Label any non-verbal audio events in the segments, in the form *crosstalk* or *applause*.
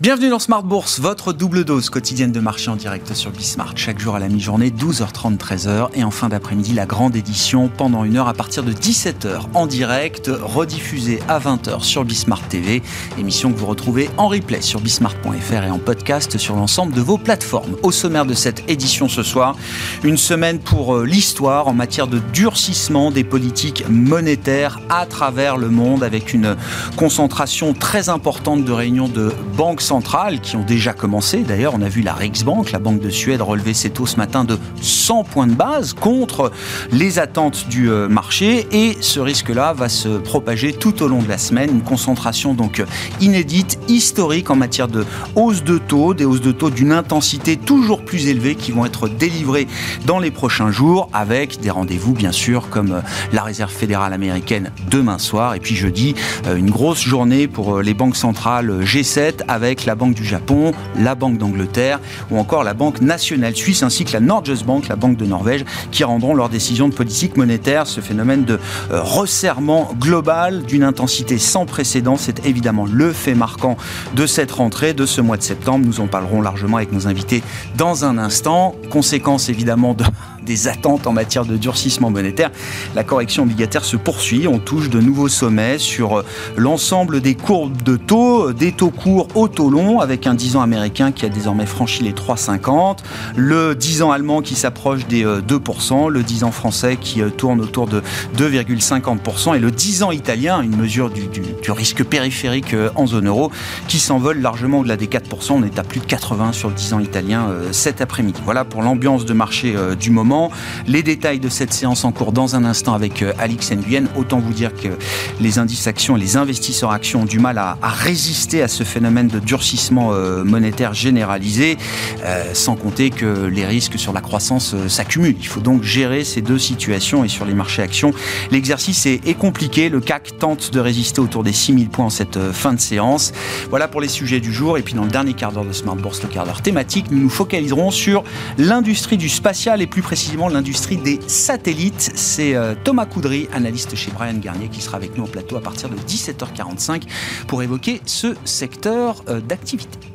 Bienvenue dans Smart Bourse, votre double dose quotidienne de marché en direct sur Bismart. Chaque jour à la mi-journée, 12h30, 13h. Et en fin d'après-midi, la grande édition pendant une heure à partir de 17h en direct, rediffusée à 20h sur Bismart TV. Émission que vous retrouvez en replay sur bismart.fr et en podcast sur l'ensemble de vos plateformes. Au sommaire de cette édition ce soir, une semaine pour euh, l'histoire en matière de durcissement des politiques monétaires à travers le monde avec une concentration très importante de réunions de banques qui ont déjà commencé. D'ailleurs, on a vu la Riksbank, la Banque de Suède, relever ses taux ce matin de 100 points de base contre les attentes du euh, marché. Et ce risque-là va se propager tout au long de la semaine. Une concentration donc inédite, historique en matière de hausse de taux, des hausses de taux d'une intensité toujours plus élevée qui vont être délivrées dans les prochains jours avec des rendez-vous bien sûr comme euh, la Réserve fédérale américaine demain soir et puis jeudi euh, une grosse journée pour les banques centrales G7 avec la Banque du Japon, la Banque d'Angleterre ou encore la Banque nationale suisse ainsi que la Norges Bank, la Banque de Norvège, qui rendront leurs décisions de politique monétaire. Ce phénomène de euh, resserrement global d'une intensité sans précédent, c'est évidemment le fait marquant de cette rentrée, de ce mois de septembre. Nous en parlerons largement avec nos invités dans un instant. Conséquence évidemment de des attentes en matière de durcissement monétaire. La correction obligataire se poursuit. On touche de nouveaux sommets sur euh, l'ensemble des courbes de taux, euh, des taux courts au taux long, avec un 10 ans américain qui a désormais franchi les 3,50, le 10 ans allemand qui s'approche des 2%, euh, le 10 ans français qui tourne autour de 2,50% et le 10 ans italien, une mesure du, du risque périphérique en zone euro, qui s'envole largement au-delà des 4%. On est à plus de 80 sur le 10 ans italien cet après-midi. Voilà pour l'ambiance de marché du moment. Les détails de cette séance en cours dans un instant avec euh, Alix Nguyen. Autant vous dire que les indices actions et les investisseurs actions ont du mal à, résister à ce phénomène de durcissement euh, monétaire généralisé, euh, sans compter que les risques sur la croissance s'accumulent. Il faut donc gérer ces deux situations et sur les marchés actions, l'exercice est, est, compliqué. Le CAC tente de résister autour des 6000 points en cette fin de séance. Voilà pour les sujets du jour. Et puis dans le dernier quart d'heure de Smart Bourse, le quart d'heure thématique, nous nous focaliserons sur l'industrie du spatial et plus précisément l'industrie des satellites. C'est euh, Thomas Coudry, analyste chez Brian Garnier, qui sera avec nous au plateau à partir de 17h45 pour évoquer ce secteur euh, d'activité.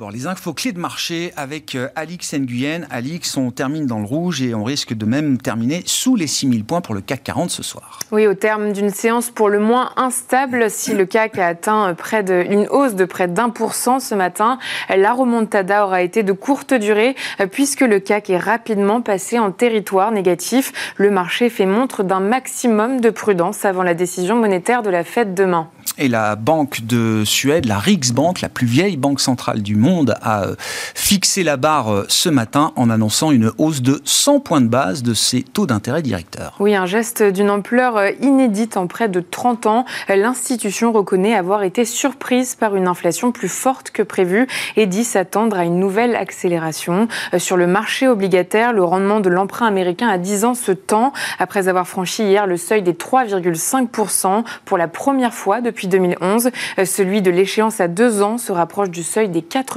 D'abord, les infos clés de marché avec euh, Alix Nguyen. Alix, on termine dans le rouge et on risque de même terminer sous les 6000 points pour le CAC 40 ce soir. Oui, au terme d'une séance pour le moins instable, si le CAC a atteint près de, une hausse de près d'un pour cent ce matin, la remontada aura été de courte durée puisque le CAC est rapidement passé en territoire négatif. Le marché fait montre d'un maximum de prudence avant la décision monétaire de la Fed demain. Et la Banque de Suède, la Riksbank, la plus vieille banque centrale du monde, a euh, fixé la barre euh, ce matin en annonçant une hausse de 100 points de base de ses taux d'intérêt directeurs. Oui, un geste d'une ampleur euh, inédite en près de 30 ans. L'institution reconnaît avoir été surprise par une inflation plus forte que prévue et dit s'attendre à une nouvelle accélération. Sur le marché obligataire, le rendement de l'emprunt américain à 10 ans se tend après avoir franchi hier le seuil des 3,5% pour la première fois depuis 2011. Euh, celui de l'échéance à deux ans se rapproche du seuil des 4%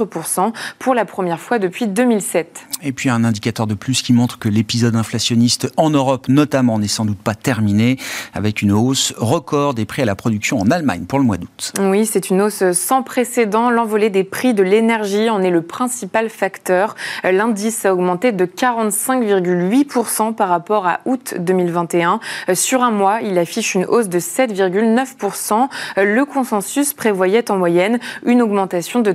pour la première fois depuis 2007. Et puis un indicateur de plus qui montre que l'épisode inflationniste en Europe notamment n'est sans doute pas terminé avec une hausse record des prix à la production en Allemagne pour le mois d'août. Oui, c'est une hausse sans précédent. L'envolée des prix de l'énergie en est le principal facteur. L'indice a augmenté de 45,8% par rapport à août 2021. Sur un mois, il affiche une hausse de 7,9% le consensus prévoyait en moyenne une augmentation de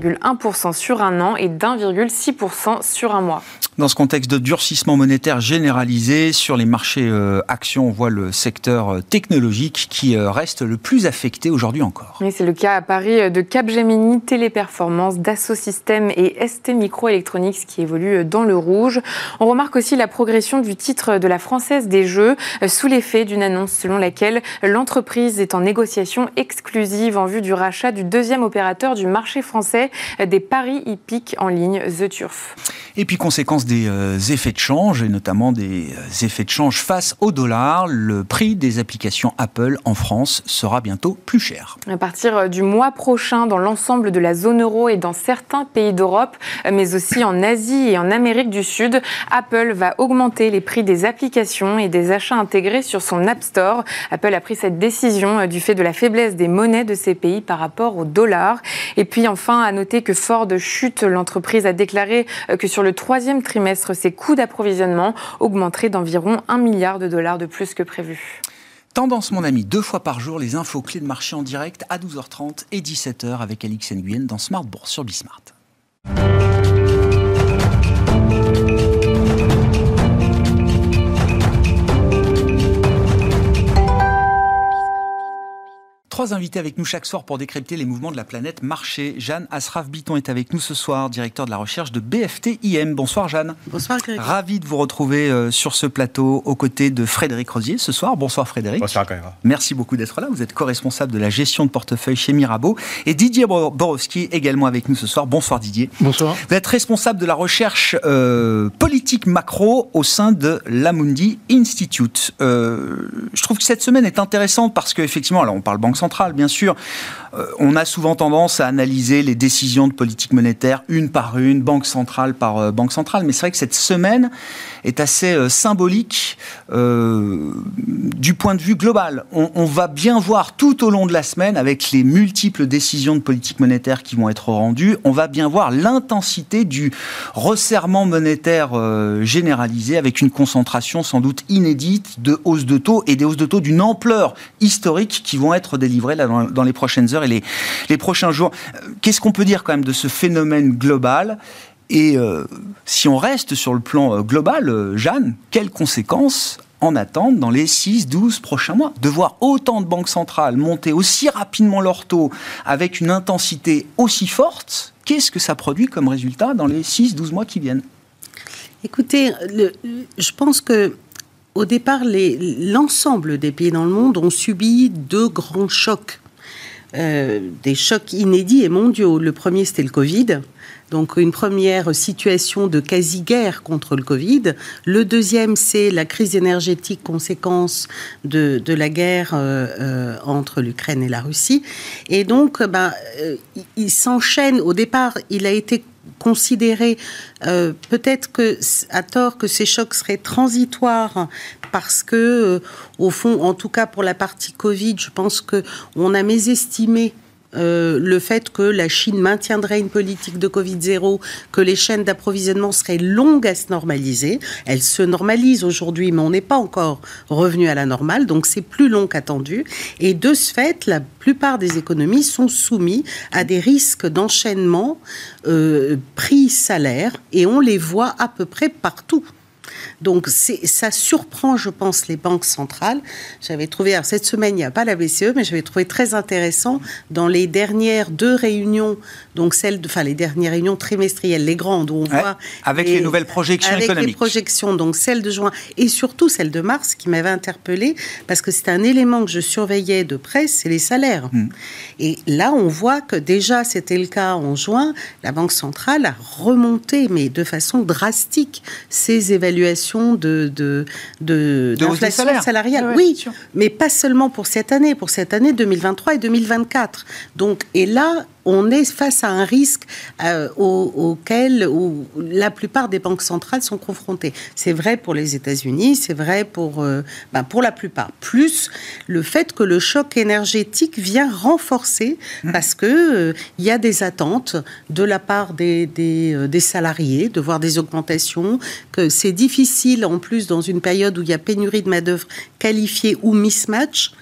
37,1% sur un an et d'1,6% sur un mois. Dans ce contexte de durcissement monétaire généralisé sur les marchés euh, actions, on voit le secteur euh, technologique qui euh, reste le plus affecté aujourd'hui encore. Oui, c'est le cas à Paris de Capgemini, Téléperformance, Dassault Systèmes et ST Microelectronics qui évoluent dans le rouge. On remarque aussi la progression du titre de la Française des Jeux sous l'effet d'une annonce selon laquelle l'entreprise est en négociation exclusive en vue du rachat du deuxième opérateur du marché français des paris hippiques en ligne, The Turf. Et puis conséquence des euh, effets de change, et notamment des euh, effets de change face au dollar, le prix des applications Apple en France sera bientôt plus cher. À partir euh, du mois prochain, dans l'ensemble de la zone euro et dans certains pays d'Europe, mais aussi en Asie et en Amérique du Sud, Apple va augmenter les prix des applications et des achats intégrés sur son App Store. Apple a pris cette décision du fait de la faiblesse des monnaies de ces pays par rapport au dollar. Et puis enfin, à noter que Ford chute, l'entreprise a déclaré que sur le troisième trimestre, ses coûts d'approvisionnement augmenteraient d'environ 1 milliard de dollars de plus que prévu. Tendance, mon ami, deux fois par jour, les infos clés de marché en direct à 12h30 et 17h avec Alix Nguyen dans Smart Bourse sur Bismart. Trois invités avec nous chaque soir pour décrypter les mouvements de la planète marché. Jeanne Asraf-Biton est avec nous ce soir, directeur de la recherche de BFT IM. Bonsoir Jeanne. Bonsoir Grégory. Ravi de vous retrouver euh, sur ce plateau aux côtés de Frédéric Rosier ce soir. Bonsoir Frédéric. Bonsoir Grégory. Merci beaucoup d'être là. Vous êtes co-responsable de la gestion de portefeuille chez Mirabeau. Et Didier Borowski également avec nous ce soir. Bonsoir Didier. Bonsoir. Vous êtes responsable de la recherche euh, politique macro au sein de l'Amundi Institute. Euh, je trouve que cette semaine est intéressante parce qu'effectivement, alors on parle banque centrale, bien sûr. Euh, on a souvent tendance à analyser les décisions de politique monétaire une par une, banque centrale par euh, banque centrale. Mais c'est vrai que cette semaine est assez euh, symbolique du point de vue global. On, va bien voir tout au long de la semaine, avec les multiples décisions de politique monétaire qui vont être rendues, on va bien voir l'intensité du resserrement monétaire généralisé, avec une concentration sans doute inédite de hausses de taux et des hausses de taux d'une ampleur historique qui vont être délivrées dans les prochaines heures et les, prochains jours. Qu'est-ce qu'on peut dire quand même de ce phénomène global? Et euh, si on reste sur le plan euh, global, euh, Jeanne, quelles conséquences en attendent dans les 6-12 prochains mois? De voir autant de banques centrales monter aussi rapidement leur taux avec une intensité aussi forte, qu'est-ce que ça produit comme résultat dans les 6-12 mois qui viennent? Écoutez, je pense que au départ, l'ensemble des pays dans le monde ont subi deux grands chocs, euh, des chocs inédits et mondiaux. Le premier, c'était le Covid. Donc une première situation de quasi-guerre contre le Covid. Le deuxième, c'est la crise énergétique conséquence de, la guerre euh, euh, entre l'Ukraine et la Russie. Et donc, ben, il s'enchaîne. Au départ, il a été considérer euh, peut-être que à tort que ces chocs seraient transitoires parce que euh, au fond en tout cas pour la partie Covid je pense que on a mésestimé euh, le fait que la Chine maintiendrait une politique de Covid-0, que les chaînes d'approvisionnement seraient longues à se normaliser. Elles se normalisent aujourd'hui, mais on n'est pas encore revenu à la normale, donc c'est plus long qu'attendu. Et de ce fait, la plupart des économies sont soumises à des risques d'enchaînement euh, prix-salaire, et on les voit à peu près partout. Donc ça surprend, je pense, les banques centrales. J'avais trouvé, alors cette semaine, il n'y a pas la BCE, mais j'avais trouvé très intéressant dans les dernières deux réunions, donc celles, de, enfin les dernières réunions trimestrielles, les grandes, où on voit... Avec les, nouvelles projections avec économiques. les projections, donc celle de juin et surtout celle de mars, qui m'avait interpellée, parce que c'est un élément que je surveillais de près, c'est les salaires. Hmm. Et là, on voit que déjà, c'était le cas en juin, la Banque centrale a remonté, mais de façon drastique, ses évaluations de, de, de, De salariale. Ouais, oui, mais pas seulement pour cette année, pour cette année 2023 et 2024. Donc, et là, on est face à un risque euh, au- auquel où la plupart des banques centrales sont confrontées. C'est vrai pour les États-Unis, c'est vrai pour, euh, ben, pour la plupart. Plus le fait que le choc énergétique vient renforcer parce que euh, il y a des attentes de la part des, des, euh, des salariés de voir des augmentations, que c'est difficile en plus dans une période où il y a pénurie de main-d'œuvre qualifiée ou mismatch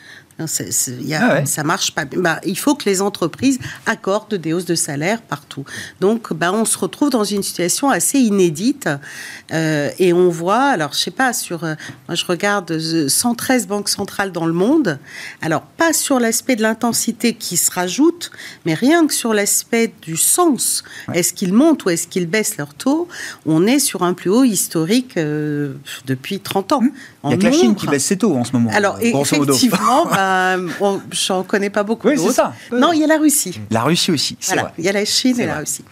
y a, Ça marche pas. Bah, il faut que les entreprises accordent des hausses de salaire partout. Donc, bah, on se retrouve dans une situation assez inédite. Euh, et on voit, alors je sais pas, sur, euh, moi je regarde 113 banques centrales dans le monde. Alors, pas sur l'aspect de l'intensité qui se rajoute, mais rien que sur l'aspect du sens. Est-ce qu'ils montent ou est-ce qu'ils baissent leur taux? On est sur un plus haut historique euh, depuis 30 ans. Il y a que la Chine qui baisse ses taux en ce moment. Alors, effectivement, *laughs* bah, je n'en connais pas beaucoup. Oui, c'est ça. Non, il y a la Russie. La Russie aussi, c'est vrai. Il y a la Chine et la Russie.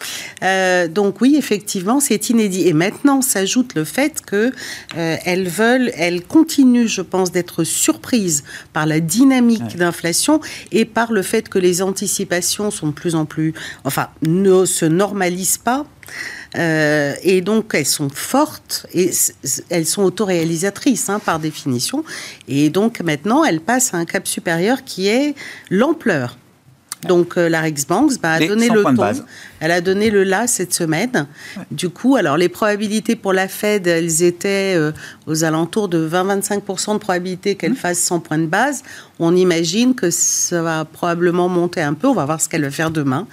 Euh, donc oui, effectivement, c'est inédit. Et maintenant s'ajoute le fait que euh, elles veulent, elles continuent, je pense, d'être surprises par la dynamique d'inflation et par le fait que les anticipations sont de plus en plus, enfin, ne se normalisent pas. Euh, et donc, elles sont fortes et elles sont autoréalisatrices hein, par définition. Et donc, maintenant, elles passent à un cap supérieur qui est l'ampleur. Donc euh, la Rexbank bah, a donné le ton, elle a donné le là cette semaine. Du coup, alors les probabilités pour la Fed, elles étaient euh, aux alentours de 20-25% de probabilité qu'elle mmh. fasse 100 points de base. On imagine que ça va probablement monter un peu. On va voir ce qu'elle va faire demain.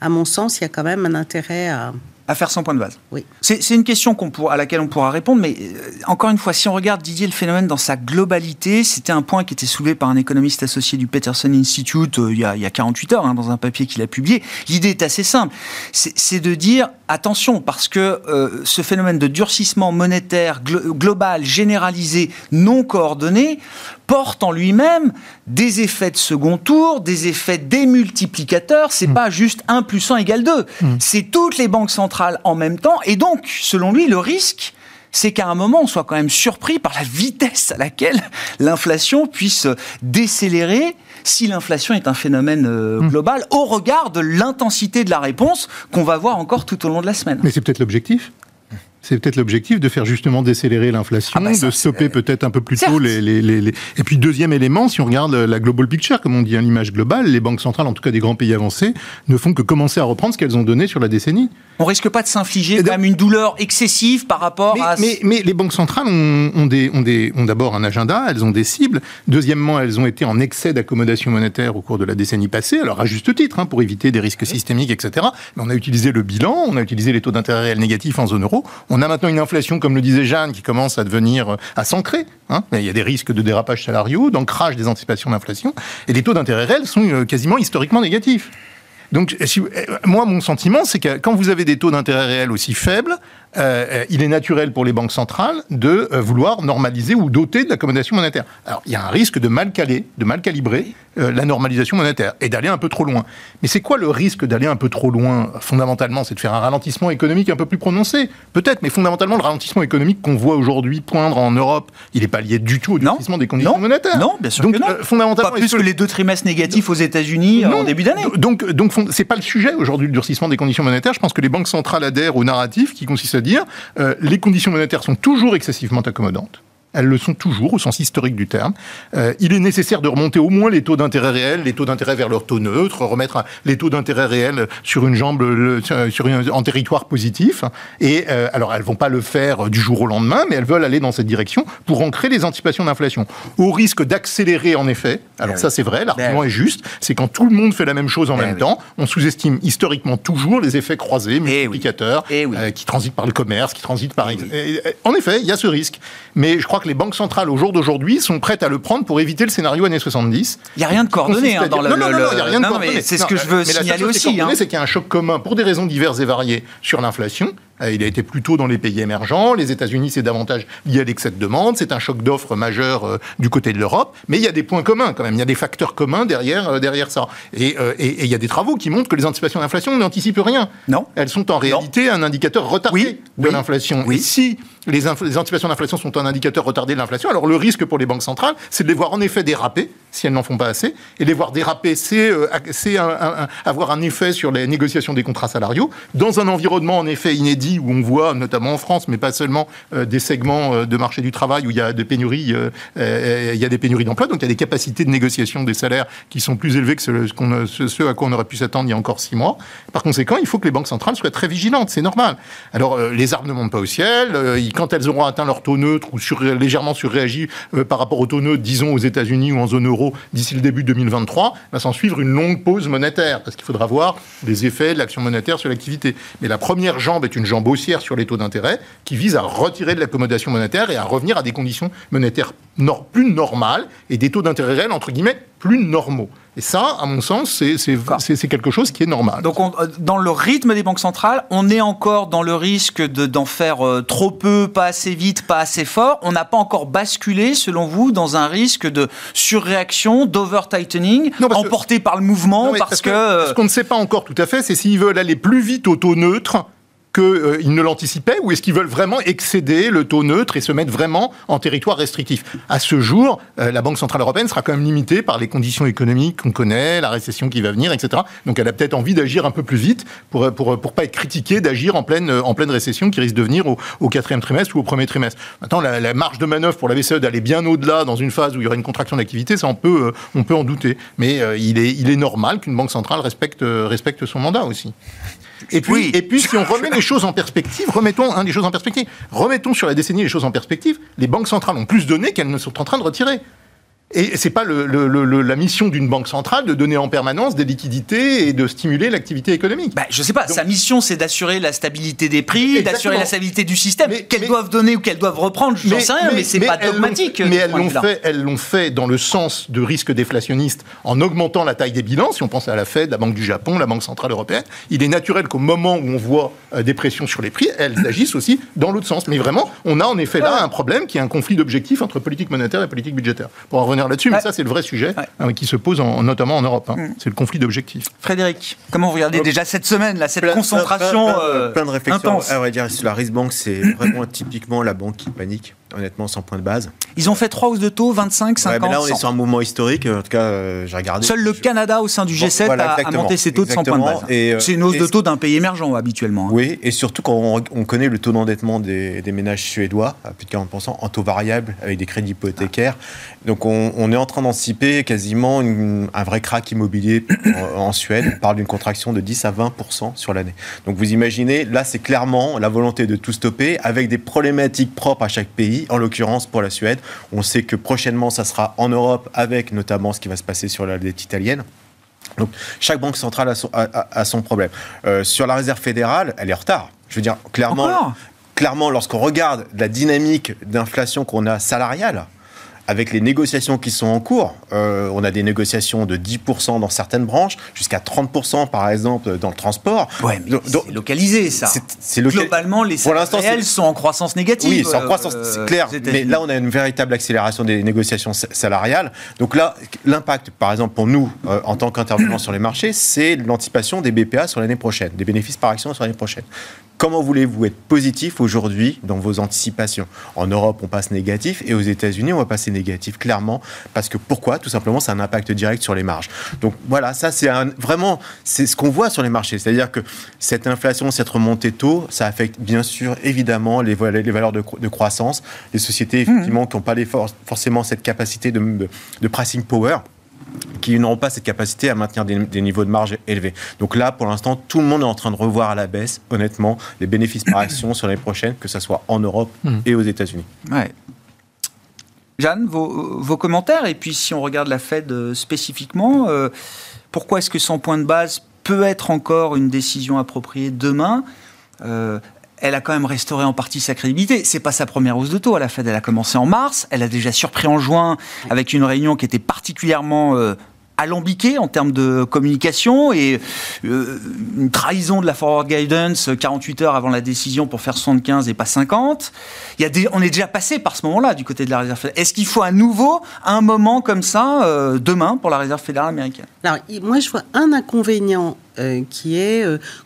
À mon sens, il y a quand même un intérêt à, à faire 100 points de base. Oui. C'est une question à laquelle on pourra répondre, mais euh, encore une fois, si on regarde Didier le phénomène dans sa globalité, c'était un point qui était soulevé par un économiste associé du Peterson Institute euh, il, y a, il, y a, 48 heures, hein, dans un papier qu'il a publié. L'idée est assez simple, c'est de dire attention, parce que euh, ce phénomène de durcissement monétaire global, généralisé, non coordonné, porte en lui-même des effets de second tour, des effets démultiplicateurs. C'est mmh. pas juste 1 plus 1 égale 2. Mmh. C'est toutes les banques centrales en même temps. Et donc, selon lui, le risque, c'est qu'à un moment, on soit quand même surpris par la vitesse à laquelle *laughs* l'inflation puisse décélérer si l'inflation est un phénomène euh, mmh. global, au regard de l'intensité de la réponse qu'on va voir encore tout au long de la semaine. Mais c'est peut-être l'objectif c'est peut-être l'objectif de faire justement décélérer l'inflation, ah bah de stopper peut-être un peu plus tôt les, les, les, Et puis deuxième élément, si on regarde la global picture, comme on dit, l'image globale, les banques centrales, en tout cas des grands pays avancés, ne font que commencer à reprendre ce qu'elles ont donné sur la décennie. On risque pas de s'infliger quand même une douleur excessive par rapport à... Mais, mais, les banques centrales ont, ont, des, ont, des, ont d'abord un agenda, elles ont des cibles. Deuxièmement, elles ont été en excès d'accommodation monétaire au cours de la décennie passée, alors à juste titre, hein, pour éviter des risques systémiques, etc. Mais on a utilisé le bilan, on a utilisé les taux d'intérêt réels négatifs en zone euro. On a maintenant une inflation comme le disait Jeanne, qui commence à devenir, euh, à s'ancrer. Hein. Il y a des risques de dérapage salariaux, d'ancrage des anticipations d'inflation, et les taux d'intérêt réels sont euh, quasiment historiquement négatifs. Donc, euh, moi, mon sentiment, c'est que quand vous avez des taux d'intérêt réels aussi faibles, il est naturel pour les banques centrales de vouloir normaliser ou doter de l'accommodation monétaire. Alors, il y a un risque de mal caler, de mal calibrer euh, la normalisation monétaire et d'aller un peu trop loin. Mais c'est quoi le risque d'aller un peu trop loin Fondamentalement, c'est de faire un ralentissement économique un peu plus prononcé. Peut-être, mais fondamentalement, le ralentissement économique qu'on voit aujourd'hui poindre en Europe, il n'est pas lié du tout au durcissement des conditions monétaires. Non, bien sûr donc, que non. Euh, fondamentalement, pas plus que, les deux trimestres négatifs aux États-Unis en début d'année. Donc, donc c'est pas le sujet aujourd'hui le durcissement des conditions monétaires. Je pense que les banques centrales adhèrent au narratif qui consiste à dire euh, les conditions monétaires sont toujours excessivement accommodantes. Elles le sont toujours au sens historique du terme. Euh, il est nécessaire de remonter au moins les taux d'intérêt réels, les taux d'intérêt vers leur taux neutre, remettre les taux d'intérêt réels sur une jambe, sur en territoire positif. Et euh, alors, elles vont pas le faire du jour au lendemain, mais elles veulent aller dans cette direction pour ancrer les anticipations d'inflation. Au risque d'accélérer, en effet. Alors eh ça, c'est vrai. L'argument ben est juste. C'est quand tout le monde fait la même chose en eh même temps, on sous-estime historiquement toujours les effets croisés, eh multiplicateurs, euh, qui transitent par le commerce, qui transitent par. En effet, il y a ce risque. Mais je crois les banques centrales au jour d'aujourd'hui sont prêtes à le prendre pour éviter le scénario années 70. Il n'y a rien de coordonné hein, dans le. Non, non, non, il n'y a rien de coordonné. C'est ce que je veux signaler aussi. Hein. C'est qu'il y a un choc commun pour des raisons diverses et variées sur l'inflation il a été plutôt dans les pays émergents. Les États-Unis, c'est davantage lié à l'excès de demande. C'est un choc d'offres majeur euh, du côté de l'Europe. Mais il y a des points communs quand même. Il y a des facteurs communs derrière, euh, derrière ça. Et, il y a des travaux qui montrent que les anticipations d'inflation n'anticipent rien. Non. Elles sont en réalité un indicateur retardé de l'inflation. Oui. Et si les, les anticipations d'inflation sont un indicateur retardé de l'inflation, alors le risque pour les banques centrales, c'est de les voir en effet déraper, si elles n'en font pas assez. Et les voir déraper, c'est avoir un effet sur les négociations des contrats salariaux, dans un environnement en effet inédit où on voit notamment en France, mais pas seulement, euh, des segments euh, de marché du travail où il y a des pénuries, euh, il d'emploi, donc il y a des capacités de négociation des salaires qui sont plus élevées que ce, à quoi on aurait pu s'attendre il y a encore six mois. Par conséquent, il faut que les banques centrales soient très vigilantes, c'est normal. Alors, les arbres ne montent pas au ciel. quand elles auront atteint leur taux neutre ou légèrement surréagi par rapport au taux neutre, disons aux États-Unis ou en zone euro, d'ici le début 2023, va s'en suivre une longue pause monétaire, parce qu'il faudra voir les effets de l'action monétaire sur l'activité. Mais la première jambe est une jambe haussière sur les taux d'intérêt, qui vise à retirer de l'accommodation monétaire et à revenir à des conditions monétaires plus normales et des taux d'intérêt réels, entre guillemets, plus normaux. Et ça, à mon sens, c'est quelque chose qui est normal. Donc, euh, dans le rythme des banques centrales, on est encore dans le risque d'en faire euh, trop peu, pas assez vite, pas assez fort. On n'a pas encore basculé, selon vous, dans un risque de surréaction, d'over-tightening, emporté par le mouvement, parce, que... Euh, ce qu'on ne sait pas encore tout à fait, c'est s'ils veulent aller plus vite au taux neutre qu'ils euh, ne l'anticipaient ou est-ce qu'ils veulent vraiment excéder le taux neutre et se mettre vraiment en territoire restrictif? À ce jour, euh, la Banque Centrale Européenne sera quand même limitée par les conditions économiques qu'on connaît, la récession qui va venir, etc. Donc elle a peut-être envie d'agir un peu plus vite pour, pour, pour pas être critiquée d'agir en pleine, en pleine récession qui risque de venir au, quatrième trimestre ou au premier trimestre. Maintenant, la, marge de manœuvre pour la BCE d'aller bien au-delà dans une phase où il y aura une contraction d'activité, ça on peut, euh, on peut en douter. Mais il, est, il est normal qu'une banque centrale respecte, respecte son mandat aussi. Et puis, et puis, si on remet les choses en perspective, remettons hein, les choses en perspective, remettons sur la décennie les choses en perspective, les banques centrales ont plus donné qu'elles ne sont en train de retirer. Et c'est pas le, la mission d'une banque centrale de donner en permanence des liquidités et de stimuler l'activité économique. Bah, je sais pas. sa mission, c'est d'assurer la stabilité des prix, d'assurer la stabilité du système. Qu'elles doivent donner ou qu'elles doivent reprendre, j'en sais rien, mais, mais c'est pas dogmatique. Mais elles l'ont fait, elles l'ont fait dans le sens de risque déflationniste en augmentant la taille des bilans. Si on pense à la Fed, la Banque du Japon, la Banque centrale européenne, il est naturel qu'au moment où on voit euh, des pressions sur les prix, elles *coughs* agissent aussi dans l'autre sens. Mais vraiment, on a en effet là un problème qui est un conflit d'objectifs entre politique monétaire et politique budgétaire. Pour en revenir là-dessus, mais ça, c'est le vrai sujet hein, qui se pose notamment en Europe. Hein. Mm. C'est le conflit d'objectifs. Frédéric, comment vous regardez déjà cette semaine, là, cette concentration plein, plein, de euh, réflexions. Intense? À vrai dire, la Bank, c'est vraiment typiquement la banque qui panique honnêtement, sans point de base. Ils ont fait trois hausses de taux, 25, 50. mais là, on est sur un mouvement historique. En tout cas, euh, j'ai regardé. Seul le Canada, au sein du G7, a, monté ses taux de 100 points de base. Euh, c'est une hausse de taux d'un pays émergent, habituellement. Hein. Oui, et surtout quand on, connaît le taux d'endettement des, ménages suédois, à plus de 40%, en taux variable, avec des crédits hypothécaires. Donc, on, est en train d'anticiper quasiment un vrai crack immobilier en, Suède. On parle d'une contraction de 10 à 20% sur l'année. Donc, vous imaginez, là, c'est clairement la volonté de tout stopper, avec des problématiques propres à chaque pays en l'occurrence pour la Suède. On sait que prochainement, ça sera en Europe, avec notamment ce qui va se passer sur la dette italienne. Donc, chaque banque centrale a son, problème. Euh, sur la réserve fédérale, elle est en retard. Je veux dire, clairement, clairement lorsqu'on regarde la dynamique d'inflation qu'on a salariale, avec les négociations qui sont en cours, euh, on a des négociations de 10% dans certaines branches, jusqu'à 30% par exemple dans le transport. Ouais, c'est localisé ça. C'est Globalement, les salaires réels sont en croissance négative. Oui, c'est en croissance, c'est euh, clair. Mais là, on a une véritable accélération des négociations salariales. Donc là, l'impact, par exemple, pour nous, euh, en tant qu'intervenants sur les marchés, c'est l'anticipation des BPA sur l'année prochaine, des bénéfices par action sur l'année prochaine. Comment voulez-vous être positif aujourd'hui dans vos anticipations? En Europe, on passe négatif et aux États-Unis, on va passer négatif, clairement. Parce que pourquoi? Tout simplement, c'est un impact direct sur les marges. Donc voilà, ça, c'est vraiment c'est ce qu'on voit sur les marchés. C'est-à-dire que cette inflation, cette remontée tôt, ça affecte bien sûr, évidemment, les, les valeurs de, croissance. Les sociétés, effectivement, mmh. qui n'ont pas les forcément cette capacité de, de pricing power qui n'auront pas cette capacité à maintenir des, niveaux de marge élevés. Donc là, pour l'instant, tout le monde est en train de revoir à la baisse, honnêtement, les bénéfices par action sur l'année prochaine, que ce soit en Europe hmm. et aux États-Unis. Ouais. Jeanne, vos, commentaires, et puis si on regarde la Fed euh, spécifiquement, euh, pourquoi est-ce que 100 points de base peut être encore une décision appropriée demain euh, elle a quand même restauré en partie sa crédibilité. C'est pas sa première hausse de taux à la Fed. Elle a commencé en mars. Elle a déjà surpris en juin avec une réunion qui était particulièrement euh, alambiquée en termes de communication et euh, une trahison de la forward guidance 48 heures avant la décision pour faire 75 et pas 50. Il y a on est déjà passé par ce moment-là du côté de la Réserve fédérale. Est-ce qu'il faut à nouveau un moment comme ça euh, demain pour la Réserve fédérale américaine? Alors, moi, je vois un inconvénient qui est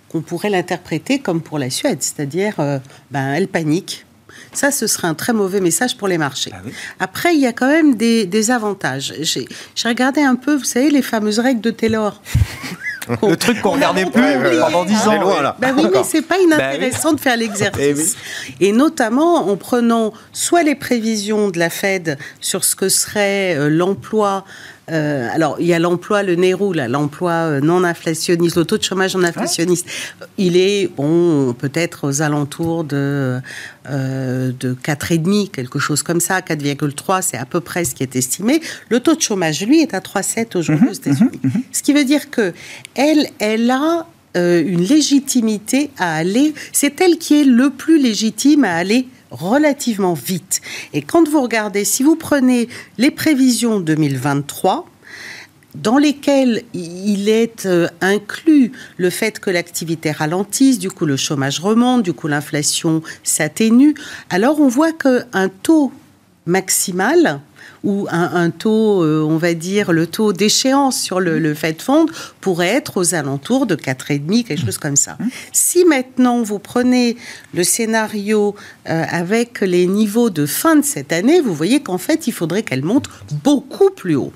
qu'on pourrait l'interpréter comme pour la Suède, c'est-à-dire, euh, ben, elle panique. Ça, ce serait un très mauvais message pour les marchés. Ah Après, il y a quand même des, avantages. J'ai regardé un peu, vous savez, les fameuses règles de Taylor. *laughs* le truc qu'on regardait plus pendant 10 ans. Ben oui, mais c'est pas inintéressant de faire l'exercice. Et, notamment en prenant soit les prévisions de la Fed sur ce que serait euh, l'emploi euh, alors, il y a l'emploi, le NERU, l'emploi euh, non inflationniste, le taux de chômage non inflationniste. Il est, bon, peut-être aux alentours de, euh, de 4,5, quelque chose comme ça, 4,3, c'est à peu près ce qui est estimé. Le taux de chômage, lui, est à 3,7 aujourd'hui mhm, aux États-Unis. Mhm, mhm. Ce qui veut dire que elle, elle a euh, une légitimité à aller, c'est elle qui est le plus légitime à aller relativement vite. Et quand vous regardez, si vous prenez les prévisions 2023, dans lesquelles il est euh, inclus le fait que l'activité ralentisse, du coup le chômage remonte, du coup l'inflation s'atténue, alors on voit qu'un taux maximal ou un, taux, euh, on va dire, le taux d'échéance sur le, le Fed Fund pourrait être aux alentours de 4,5, quelque chose comme ça. Si maintenant vous prenez le scénario euh, avec les niveaux de fin de cette année, vous voyez qu'en fait, il faudrait qu'elle monte beaucoup plus haut.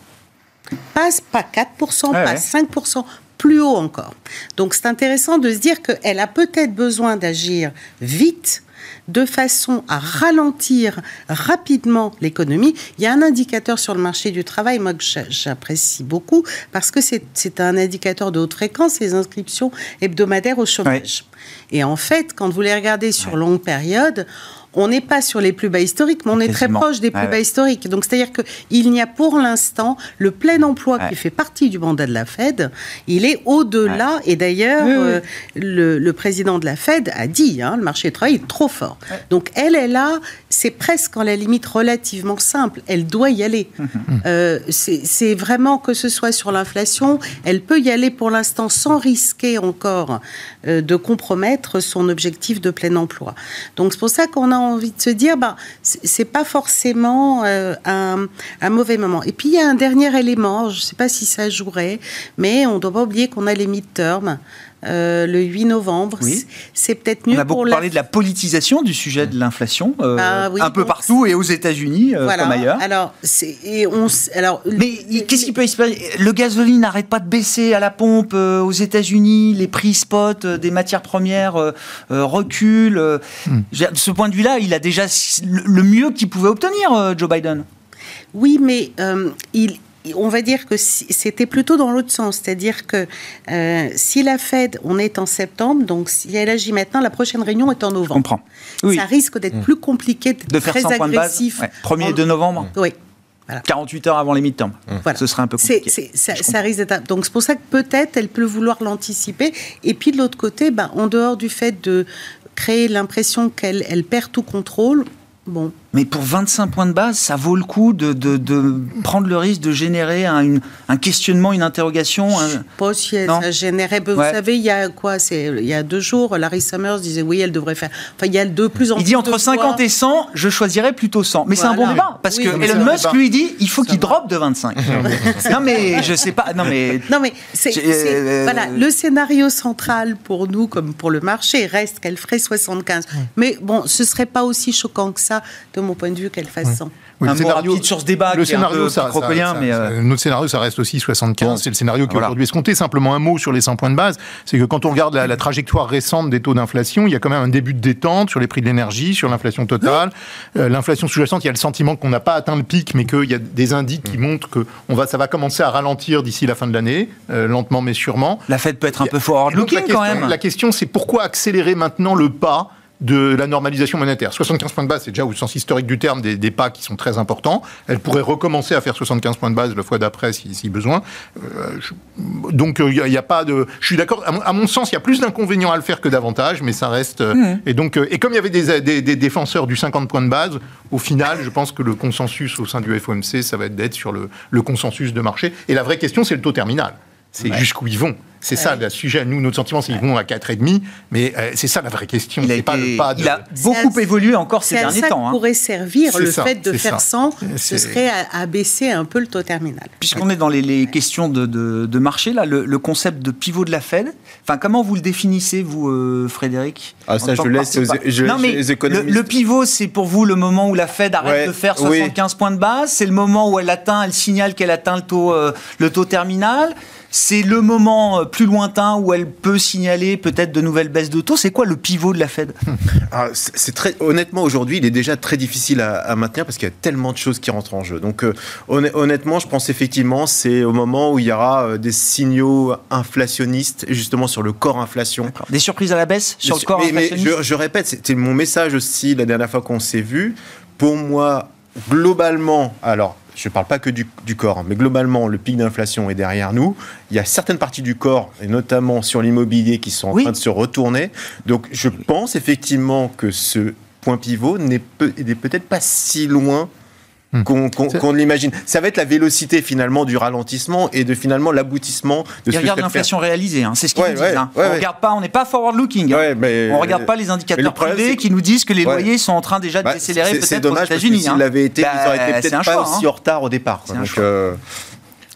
Pas, pas 4%, pas 5%, plus haut encore. Donc c'est intéressant de se dire qu'elle a peut-être besoin d'agir vite de façon à ralentir rapidement l'économie. Il y a un indicateur sur le marché du travail, moi que j'apprécie beaucoup, parce que c'est un indicateur de haute fréquence, les inscriptions hebdomadaires au chômage. Et en fait, quand vous les regardez sur longue période, on n'est pas sur les plus bas historiques, mais on est très proche des plus bas historiques. Donc, c'est-à-dire qu'il n'y a pour l'instant le plein emploi qui fait partie du mandat de la Fed, il est au-delà. Et d'ailleurs, euh, le, président de la Fed a dit, hein, le marché du travail est trop fort. Donc, elle est là, c'est presque en la limite relativement simple. Elle doit y aller. Euh, c'est vraiment que ce soit sur l'inflation, elle peut y aller pour l'instant sans risquer encore euh, de compromettre son objectif de plein emploi. Donc, c'est pour ça qu'on a envie de se dire, bah, c'est pas forcément euh, un, un, mauvais moment. Et puis il y a un dernier élément, je ne sais pas si ça jouerait, mais on ne doit pas oublier qu'on a les mid-terms. Euh, le 8 novembre. C'est peut-être mieux. On a beaucoup parlé de la politisation du sujet de l'inflation, euh, bah un peu partout et aux États-Unis euh, comme ailleurs. Alors, et on, alors, mais qu'est-ce qui peut espérer? Le gasoline n'arrête pas de baisser à la pompe aux États-Unis, les prix spot des matières premières reculent. Hmm. De ce point de vue-là, il a déjà le mieux qu'il pouvait obtenir, Joe Biden. Oui, mais il on va dire que c'était plutôt dans l'autre sens, c'est-à-dire que euh, si la Fed, on est en septembre, donc si elle agit maintenant, la prochaine réunion est en novembre. comprends. Ça risque d'être mmh. plus compliqué, de faire très agressif. De base, 1er de novembre. Oui. 48 heures avant les mi-temps. Voilà. Ce serait un peu compliqué. ça, risque d'être. Donc c'est pour ça que peut-être elle peut vouloir l'anticiper. Et puis de l'autre côté, ben, en dehors du fait de créer l'impression qu'elle elle perd tout contrôle, bon, mais pour 25 points de base, ça vaut le coup de, de, prendre le risque de générer un, un questionnement, une interrogation Je ne sais pas si ça générait. Vous savez, il y a quoi Il y a deux jours, Larry Summers disait oui, elle devrait faire. Enfin, il y a de plus en plus. Il dit entre 50 et 100, je choisirais plutôt 100. Mais c'est un bon débat parce que Elon Musk lui dit il faut qu'il drop de 25. *laughs* non mais je sais pas. Non mais non mais c'est euh, voilà le scénario central pour nous comme pour le marché reste qu'elle ferait 75. Mais bon, ce serait pas aussi choquant que ça de mon point de vue, qu'elle fasse 100. Oui, un scénario, sur ce débat le scénario, ça, mais euh, notre scénario, ça reste aussi 75. C'est le scénario qui est aujourd'hui escompté. Simplement un mot sur les 100 points de base, c'est que quand on regarde la, trajectoire récente des taux d'inflation, il y a quand même un début de détente sur les prix de l'énergie, sur l'inflation totale. Euh, l'inflation sous-jacente, il y a le sentiment qu'on n'a pas atteint le pic, mais qu'il y a des indices qui montrent que on va, ça va commencer à ralentir d'ici la fin de l'année, euh, lentement mais sûrement. La Fed peut être un peu forward-looking quand même. La question, c'est pourquoi accélérer maintenant le pas de la normalisation monétaire. 75 points de base, c'est déjà au sens historique du terme des, pas qui sont très importants. Elle pourrait recommencer à faire 75 points de base la fois d'après si, besoin. Euh, donc il euh, n'y a, pas de. Je suis d'accord. À, mon sens, il y a plus d'inconvénients à le faire que d'avantages, mais ça reste. Euh, mmh. Et donc et comme il y avait des, des, défenseurs du 50 points de base, au final, je pense que le consensus au sein du FOMC, ça va être d'être sur le, le consensus de marché. Et la vraie question, c'est le taux terminal. C'est jusqu'où ils vont. C'est ça le sujet. Nous, notre sentiment, c'est qu'ils vont à 4,5, mais euh, c'est ça la vraie question. Il, a, pas, pas il a beaucoup évolué encore ces derniers temps. Ça hein. pourrait servir le fait de faire 100, ce serait à, baisser un peu le taux terminal. Puisqu'on est dans les, questions de, de, marché, là, le, concept de pivot de la Fed, enfin, comment vous le définissez, vous, euh, Frédéric? Ah, ça, je laisse aux, je, non, mais économistes. Le, pivot, c'est pour vous le moment où la Fed arrête de faire 75 points de base, c'est le moment où elle atteint, elle signale qu'elle atteint le taux, euh, le taux terminal. C'est le moment euh, plus lointain où elle peut signaler peut-être de nouvelles baisses de taux. C'est quoi le pivot de la Fed? *laughs* Ah, C'est très honnêtement aujourd'hui, il est déjà très difficile à, maintenir parce qu'il y a tellement de choses qui rentrent en jeu. Donc euh, honnêtement, je pense effectivement c'est au moment où il y aura euh, des signaux inflationnistes justement sur le corps inflation. Des surprises à la baisse sur le corps inflationniste? je, je répète, c'était mon message aussi la dernière fois qu'on s'est vu. Pour moi, globalement, alors je ne parle pas que du, corps, hein, mais globalement, le pic d'inflation est derrière nous. Il y a certaines parties du corps, et notamment sur l'immobilier, qui sont en train de se retourner. Donc, je pense effectivement que ce point pivot n'est peut-être pas si loin Hmm. qu'on l'imagine. Ça va être la vélocité finalement du ralentissement et de finalement l'aboutissement de ce regarde l'inflation réalisée, hein, c'est ce qu'ils nous disent. Hein. on regarde pas, on n'est pas forward looking. Hein. on regarde pas les indicateurs privés qui nous disent que les loyers sont en train déjà de bah, décélérer peut-être aux États-Unis. S'ils l'avaient été, ils auraient bah, été peut-être pas aussi en retard au départ.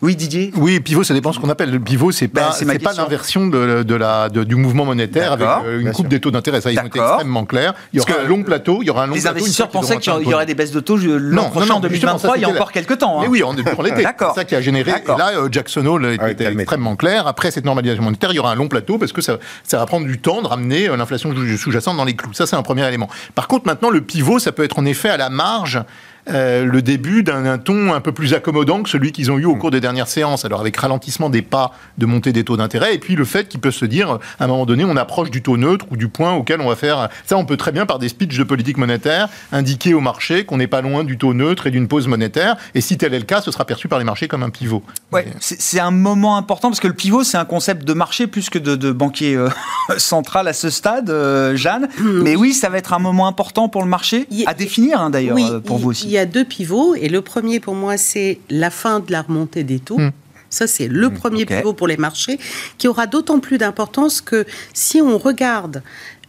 Oui, Didier Oui, pivot, ça dépend de ce qu'on appelle. Le pivot, c'est ben, pas, pas l'inversion de, de, la, du mouvement monétaire avec euh, une coupe des taux d'intérêt. Ça, ils ont été extrêmement clairs. Il y aura un long plateau. Il y aura un long les investisseurs pensaient qu'il y aurait des baisses de taux l'an prochain, en 2023, il y a encore quelques temps. Hein. Mais oui, on est pour l'été. C'est ça qui a généré. Et là, euh, Jackson Hole ah était extrêmement clair. Après cette normalisation monétaire, il y aura un long plateau parce que ça, ça va prendre du temps de ramener euh, l'inflation sous-jacente dans les clous. Ça, c'est un premier élément. Par contre, maintenant, le pivot, ça peut être en effet à la marge euh, le début d'un ton un peu plus accommodant que celui qu'ils ont eu au cours des dernières séances. Alors avec ralentissement des pas de montée des taux d'intérêt, et puis le fait qu'ils peuvent se dire, à un moment donné, on approche du taux neutre ou du point auquel on va faire... Ça, on peut très bien, par des speeches de politique monétaire, indiquer au marché qu'on n'est pas loin du taux neutre et d'une pause monétaire, et si tel est le cas, ce sera perçu par les marchés comme un pivot. Ouais, c'est un moment important, parce que le pivot, c'est un concept de marché plus que de, banquier euh, *laughs* central à ce stade, euh, Jeanne. Mais oui, ça va être un moment important pour le marché, à définir hein, d'ailleurs, pour vous aussi y a deux pivots. Et le premier, pour moi, c'est la fin de la remontée des taux. Hmm. Ça, c'est le hmm, premier pivot pour les marchés, qui aura d'autant plus d'importance que si on regarde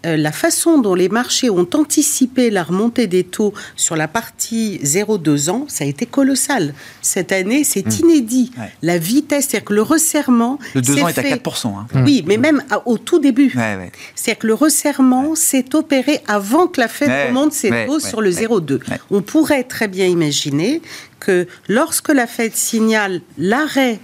la façon dont les marchés ont anticipé la remontée des taux sur la partie 0-2 ans, ça a été colossal. Cette année, c'est hmm. inédit. La vitesse, c'est-à-dire que le resserrement. Le 2 ans est à 4%. Hein. Oui, mais même au tout début. C'est-à-dire que le resserrement s'est opéré avant que la Fed remonte ses taux sur le 0,2. On pourrait très bien imaginer que lorsque la Fed signale l'arrêt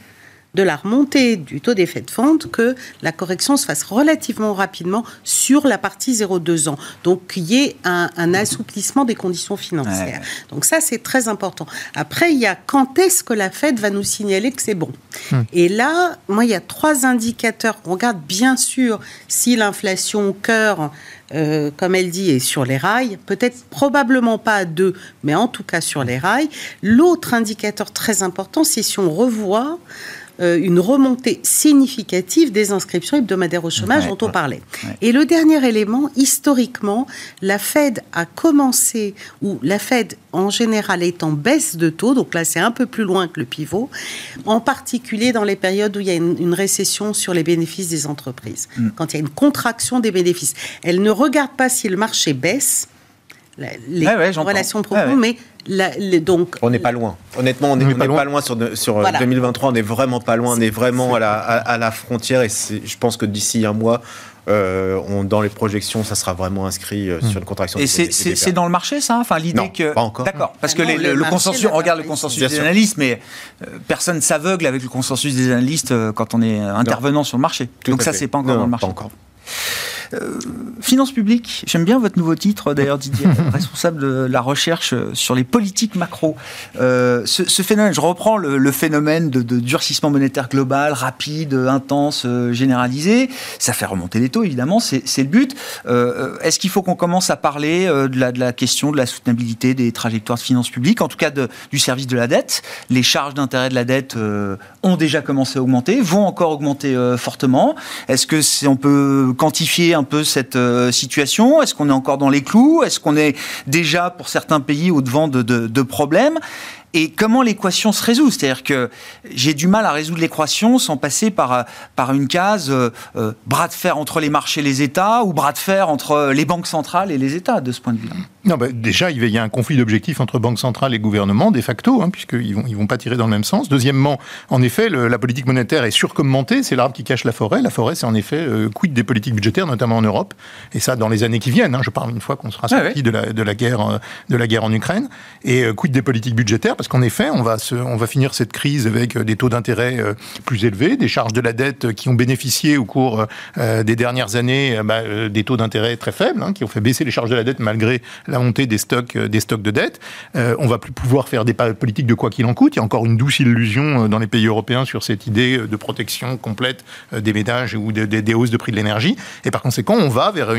de la remontée du taux d'effet de fonte que la correction se fasse relativement rapidement sur la partie 0,2 ans. Donc, qu'il y ait un, assouplissement des conditions financières. Donc, ça, c'est très important. Après, il y a quand est-ce que la Fed va nous signaler que c'est bon? Hmm. Et là, moi, il y a trois indicateurs. On regarde bien sûr si l'inflation au cœur euh, comme elle dit, est sur les rails. Peut-être probablement pas à deux, mais en tout cas sur les rails. L'autre indicateur très important, c'est si on revoit euh, une remontée significative des inscriptions hebdomadaires au chômage dont on parlait. Et le dernier élément, historiquement, la Fed a commencé, ou la Fed en général est en baisse de taux, donc là c'est un peu plus loin que le pivot, en particulier dans les périodes où il y a une, récession sur les bénéfices des entreprises, mm. quand il y a une contraction des bénéfices. Elle ne regarde pas si le marché baisse, les relations profondes, mais donc, on n'est pas loin. Honnêtement, on n'est pas, loin sur, sur 2023. On n'est vraiment pas loin. On est vraiment à la, à, la, frontière. Et je pense que d'ici un mois, euh, on, dans les projections, ça sera vraiment inscrit euh, sur une contraction. Et c'est dans le marché, ça Enfin, l'idée que. Pas encore. D'accord. Parce que le, consensus, on regarde le consensus des analystes, mais euh, personne s'aveugle avec le consensus des analystes quand on est intervenant sur le marché. Donc ça, c'est pas encore dans le marché. Pas encore. Euh, finances publiques, j'aime bien votre nouveau titre d'ailleurs Didier, *laughs* responsable de la recherche sur les politiques macro. Euh, ce, phénomène, je reprends le, phénomène de, durcissement monétaire global, rapide, intense, euh, généralisé, ça fait remonter les taux évidemment, c'est le but. Est-ce qu'il faut qu'on commence à parler de la, de, la, question de la soutenabilité des trajectoires de finances publiques, en tout cas de, du service de la dette? Les charges d'intérêt de la dette ont déjà commencé à augmenter, vont encore augmenter fortement. Est-ce que c'est on peut quantifier un peu cette euh, situation? Est-ce qu'on est encore dans les clous? Est-ce qu'on est déjà, pour certains pays, au-devant de, de problèmes? Et comment l'équation se résout? C'est-à-dire que j'ai du mal à résoudre l'équation sans passer par, par une case euh, euh, bras de fer entre les marchés et les États ou bras de fer entre les banques centrales et les États de ce point de vue-là. Non, bah, déjà, il y a un conflit d'objectifs entre banques centrales et gouvernement, de facto, hein, puisqu'ils vont, ils vont pas tirer dans le même sens. Deuxièmement, en effet, la politique monétaire est surcommentée, c'est l'arbre qui cache la forêt. La forêt, c'est en effet euh, quid des politiques budgétaires, notamment en Europe, et ça dans les années qui viennent. Hein, je parle une fois qu'on sera sorti de, la, de, la guerre, de la guerre en Ukraine, et quid des politiques budgétaires? Parce qu'en effet, on va, finir cette crise avec des taux d'intérêt plus élevés, des charges de la dette qui ont bénéficié au cours des dernières années bah, des taux d'intérêt très faibles, hein, qui ont fait baisser les charges de la dette malgré la montée des stocks, de dette. on va plus pouvoir faire des politiques de quoi qu'il en coûte. Il y a encore une douce illusion dans les pays européens sur cette idée de protection complète des ménages ou des hausses de prix de l'énergie. Et par conséquent, on va vers,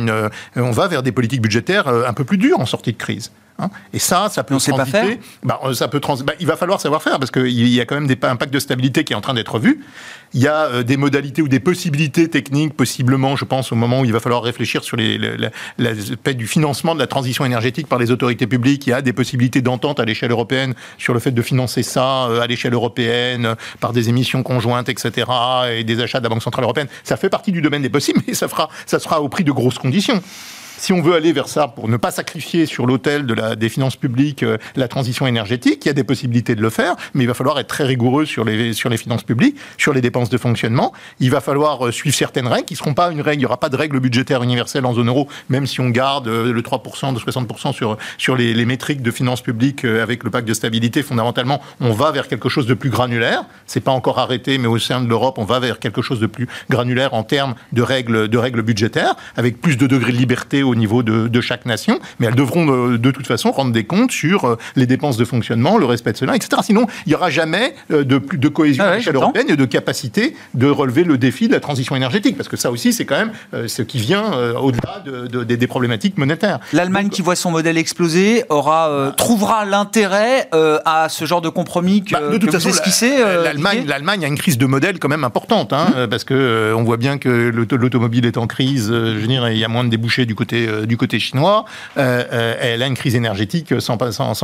on va vers des politiques budgétaires un peu plus dures en sortie de crise. Hein. et ça, ça peut on pas faire. Bah, euh, ça peut trans bah, il va falloir savoir faire parce qu'il y a quand même des, un pacte de stabilité qui est en train d'être vu. Il y a euh, des modalités ou des possibilités techniques, possiblement, je pense, au moment où il va falloir réfléchir sur l'aspect du financement de la transition énergétique par les autorités publiques. Il y a des possibilités d'entente à l'échelle européenne sur le fait de financer ça euh, à l'échelle européenne par des émissions conjointes, etc., et des achats de la Banque centrale européenne. Ça fait partie du domaine des possibles, *laughs* mais ça fera, ça sera au prix de grosses conditions si on veut aller vers ça pour ne pas sacrifier sur l'autel de la, des finances publiques euh, la transition énergétique, il y a des possibilités de le faire, mais il va falloir être très rigoureux sur les, finances publiques, sur les dépenses de fonctionnement. Il va falloir euh, suivre certaines règles qui ne seront pas une règle, il n'y aura pas de règle budgétaire universelle en zone euro, même si on garde euh, le 3% de 60% sur, les, métriques de finances publiques avec le pacte de stabilité. Fondamentalement, on va vers quelque chose de plus granulaire. C'est pas encore arrêté, mais au sein de l'Europe, on va vers quelque chose de plus granulaire en termes de règles, de règles budgétaires, avec plus de degrés de liberté au niveau de, chaque nation, mais elles devront euh, de, toute façon rendre des comptes sur euh, les dépenses de fonctionnement, le respect de cela, etc. Sinon, il n'y aura jamais euh, de, de cohésion ah à l'échelle européenne et de capacité de relever le défi de la transition énergétique, parce que ça aussi, c'est quand même ce qui vient au-delà des problématiques monétaires. L'Allemagne qui voit son modèle exploser aura, trouvera l'intérêt à ce genre de compromis que, bah, de toute façon, L'Allemagne, a une crise de modèle quand même importante, hein, mmh. parce que on voit bien que l'automobile est en crise. je veux dire, il y a moins de débouchés du côté du côté chinois, euh, euh, elle a une crise énergétique sans,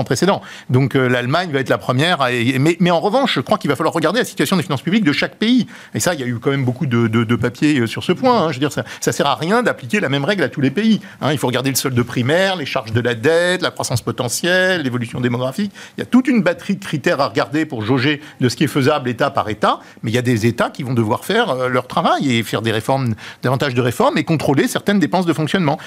précédent. Donc euh, l'Allemagne va être la première. À, mais, en revanche, je crois qu'il va falloir regarder la situation des finances publiques de chaque pays. Et ça, il y a eu quand même beaucoup de, de, papiers sur ce point. Hein. Je veux dire, ça, ça sert à rien d'appliquer la même règle à tous les pays. Hein. Il faut regarder le solde primaire, les charges de la dette, la croissance potentielle, l'évolution démographique. Il y a toute une batterie de critères à regarder pour jauger de ce qui est faisable État par État. Mais il y a des États qui vont devoir faire leur travail et faire des réformes, davantage de réformes et contrôler certaines dépenses de fonctionnement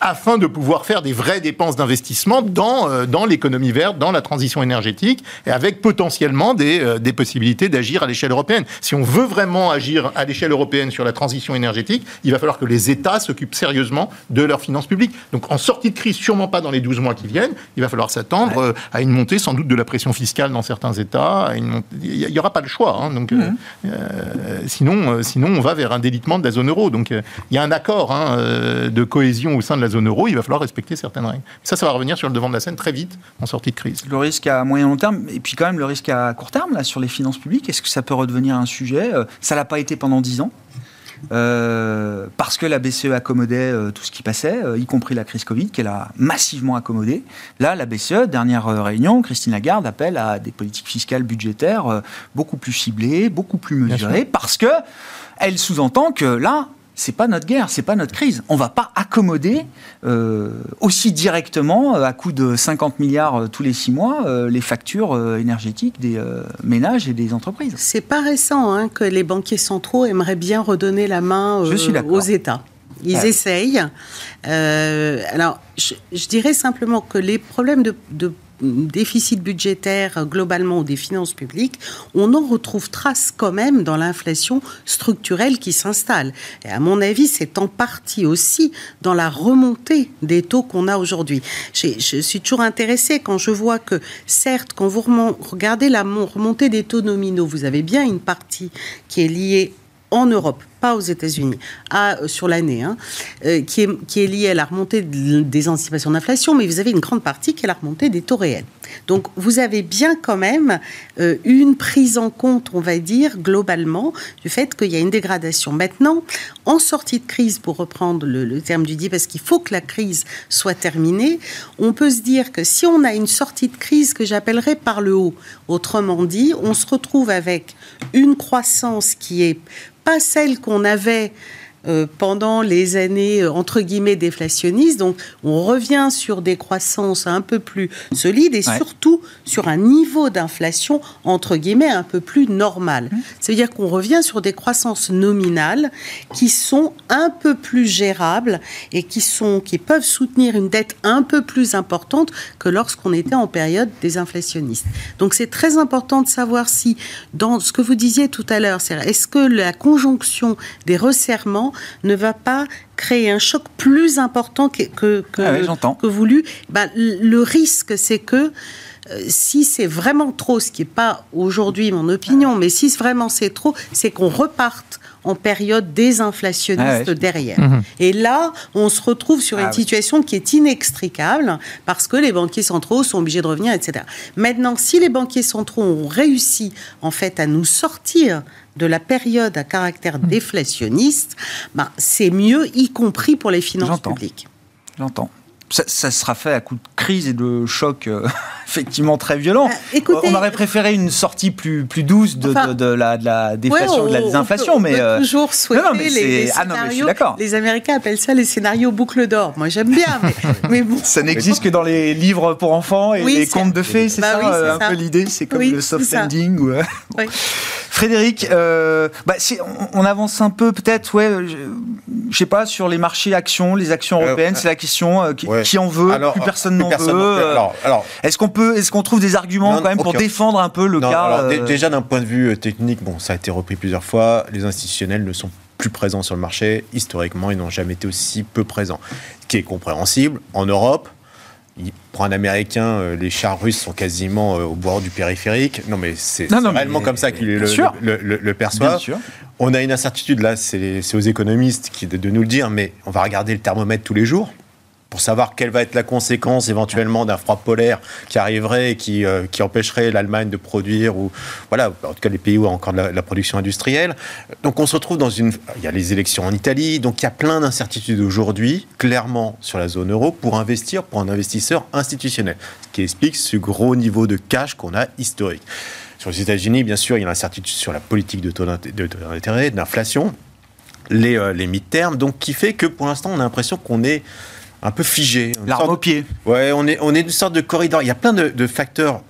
afin de pouvoir faire des vraies dépenses d'investissement dans, euh, dans l'économie verte, dans la transition énergétique, et avec potentiellement des, euh, des possibilités d'agir à l'échelle européenne. Si on veut vraiment agir à l'échelle européenne sur la transition énergétique, il va falloir que les États s'occupent sérieusement de leurs finances publiques. Donc en sortie de crise, sûrement pas dans les 12 mois qui viennent, il va falloir s'attendre euh, à une montée sans doute de la pression fiscale dans certains États. Il n'y aura pas le choix. Hein. donc, mmh. sinon, sinon, on va vers un délitement de la zone euro. Donc il y a un accord hein, de cohésion au sein de la zone euro, il va falloir respecter certaines règles. Ça, ça va revenir sur le devant de la scène très vite en sortie de crise. Le risque à moyen long terme, et puis quand même le risque à court terme, là, sur les finances publiques, est-ce que ça peut redevenir un sujet? Euh, Ça l'a pas été pendant dix ans. Euh, parce que la BCE accommodait euh, tout ce qui passait, y compris la crise Covid, qu'elle a massivement accommodé. Là, la BCE, dernière réunion, Christine Lagarde appelle à des politiques fiscales budgétaires beaucoup plus ciblées, beaucoup plus mesurées, parce que elle sous-entend que là, c'est pas notre guerre, c'est pas notre crise. On va pas accommoder euh, aussi directement, euh, à coût de 50 milliards euh, tous les six mois, les factures énergétiques des ménages et des entreprises. C'est pas récent hein, que les banquiers centraux aimeraient bien redonner la main aux États. Ils essayent. alors, je, dirais simplement que les problèmes de, de déficit budgétaire globalement des finances publiques, on en retrouve trace quand même dans l'inflation structurelle qui s'installe. Et à mon avis, c'est en partie aussi dans la remontée des taux qu'on a aujourd'hui. Je suis toujours intéressée quand je vois que, certes, quand vous regardez la remontée des taux nominaux, vous avez bien une partie qui est liée en Europe, pas aux États-Unis, euh, sur l'année, hein, euh, qui, est, qui est liée à la remontée des anticipations d'inflation, mais vous avez une grande partie qui est la remontée des taux réels. Donc vous avez bien quand même euh, une prise en compte, on va dire, globalement, du fait qu'il y a une dégradation. Maintenant, en sortie de crise, pour reprendre le, terme du dit, parce qu'il faut que la crise soit terminée, on peut se dire que si on a une sortie de crise que j'appellerais par le haut, autrement dit, on se retrouve avec une croissance qui est pas celle qu'on avait euh, pendant les années euh, entre guillemets déflationnistes. Donc on revient sur des croissances un peu plus solides et surtout sur un niveau d'inflation entre guillemets un peu plus normal. Mmh. C'est-à-dire qu'on revient sur des croissances nominales qui sont un peu plus gérables et qui sont qui peuvent soutenir une dette un peu plus importante que lorsqu'on était en période désinflationniste. Donc c'est très important de savoir si dans ce que vous disiez tout à l'heure, c'est est-ce que la conjonction des resserrements ne va pas créer un choc plus important que, que, ah que voulu bah, Le risque, c'est que euh, si c'est vraiment trop, ce qui n'est pas aujourd'hui mon opinion, mais si vraiment c'est trop, c'est qu'on reparte en période désinflationniste ah derrière. Mhm. Et là, on se retrouve sur une ah situation qui est inextricable parce que les banquiers centraux sont obligés de revenir, etc. Maintenant, si les banquiers centraux ont réussi en fait à nous sortir de la période à caractère mhm. déflationniste, ben, c'est mieux, y compris pour les finances publiques. J'entends ça, sera fait à coup de crise et de choc euh, *laughs* effectivement très violent. Euh, on aurait préféré une sortie plus, plus douce de, de, la, de la, déflation, de la désinflation. mais euh, toujours souhaiter les, ah scénarios. les Américains appellent ça les scénarios boucle d'or. Moi j'aime bien, mais, *laughs* bon. Ça n'existe que dans les livres pour enfants et les contes de fées, c'est bah ça un peu l'idée C'est comme le soft ending. Ou... *laughs* Frédéric, euh, bah, on, avance un peu peut-être, ouais, je, ne sais pas, sur les marchés actions, les actions euh, européennes, c'est la question, euh, qui, en veut Plus personne n'en veut. Alors, est-ce qu'on peut, est-ce qu'on trouve des arguments quand même pour défendre un peu le cas Déjà d'un point de vue technique, bon, ça a été repris plusieurs fois, les institutionnels ne sont plus présents sur le marché. Historiquement, ils n'ont jamais été aussi peu présents. Ce qui est compréhensible. En Europe, pour un Américain, euh, les chars russes sont quasiment euh, au bord du périphérique. Non, mais c'est réellement comme ça qu'il le, le, le, perçoit. On a une incertitude là, c'est aux économistes qui de nous le dire, mais on va regarder le thermomètre tous les jours pour savoir quelle va être la conséquence éventuellement d'un froid polaire qui arriverait et qui, euh, qui empêcherait l'Allemagne de produire, ou voilà, en tout cas les pays où il a encore de la, production industrielle. Donc on se retrouve dans une... Il y a les élections en Italie, donc il y a plein d'incertitudes aujourd'hui, clairement sur la zone euro, pour investir pour un investisseur institutionnel, ce qui explique ce gros niveau de cash qu'on a historique. Sur les États-Unis, bien sûr, il y a l'incertitude sur la politique de taux d'intérêt, d'inflation, les, euh, les mid-termes, donc qui fait que pour l'instant, on a l'impression qu'on est un peu figé. L'arme au pied. Ouais, on est, on est une sorte de corridor. Il y a plein de, de facteurs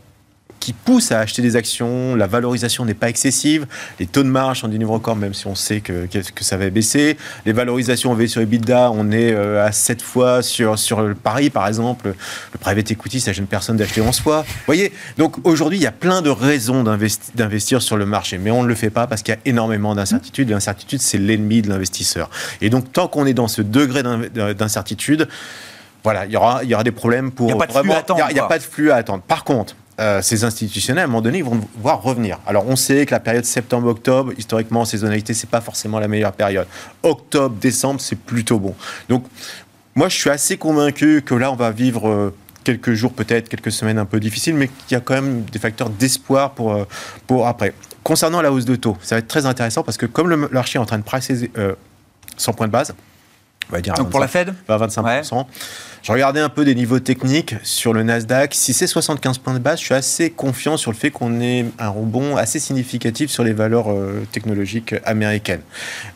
qui pousse à acheter des actions. La valorisation n'est pas excessive. Les taux de marge sont du niveau record, même si on sait que, que, ça va baisser. Les valorisations, on va sur EBITDA, on est euh, à 7 fois sur, sur le Paris, par exemple. Le private equity, ça gêne personne d'acheter 11 fois. Vous voyez Donc aujourd'hui, il y a plein de raisons d'investir sur le marché, mais on ne le fait pas parce qu'il y a énormément d'incertitudes. L'incertitude, c'est l'ennemi de l'investisseur. Et donc, tant qu'on est dans ce degré d'incertitude, voilà, il y aura, il y aura des problèmes pour. Il n'y a pas de flux à attendre. Il n'y a, pas de flux à attendre. Par contre, euh, ces institutionnels, à un moment donné, ils vont devoir revenir. Alors, on sait que la période septembre-octobre, historiquement, en saisonnalité, c'est pas forcément la meilleure période. Octobre, décembre, c'est plutôt bon. Donc, moi, je suis assez convaincu que là, on va vivre euh, quelques jours, peut-être quelques semaines un peu difficiles, mais qu'il y a quand même des facteurs d'espoir pour, euh, pour après. Concernant la hausse de taux, ça va être très intéressant parce que comme le marché est en train de pricer son point de base, on va dire Donc pour la Fed? 25%. Je regardais un peu des niveaux techniques sur le Nasdaq. Si c'est 75 points de base, je suis assez confiant sur le fait qu'on ait un rebond assez significatif sur les valeurs euh, technologiques américaines.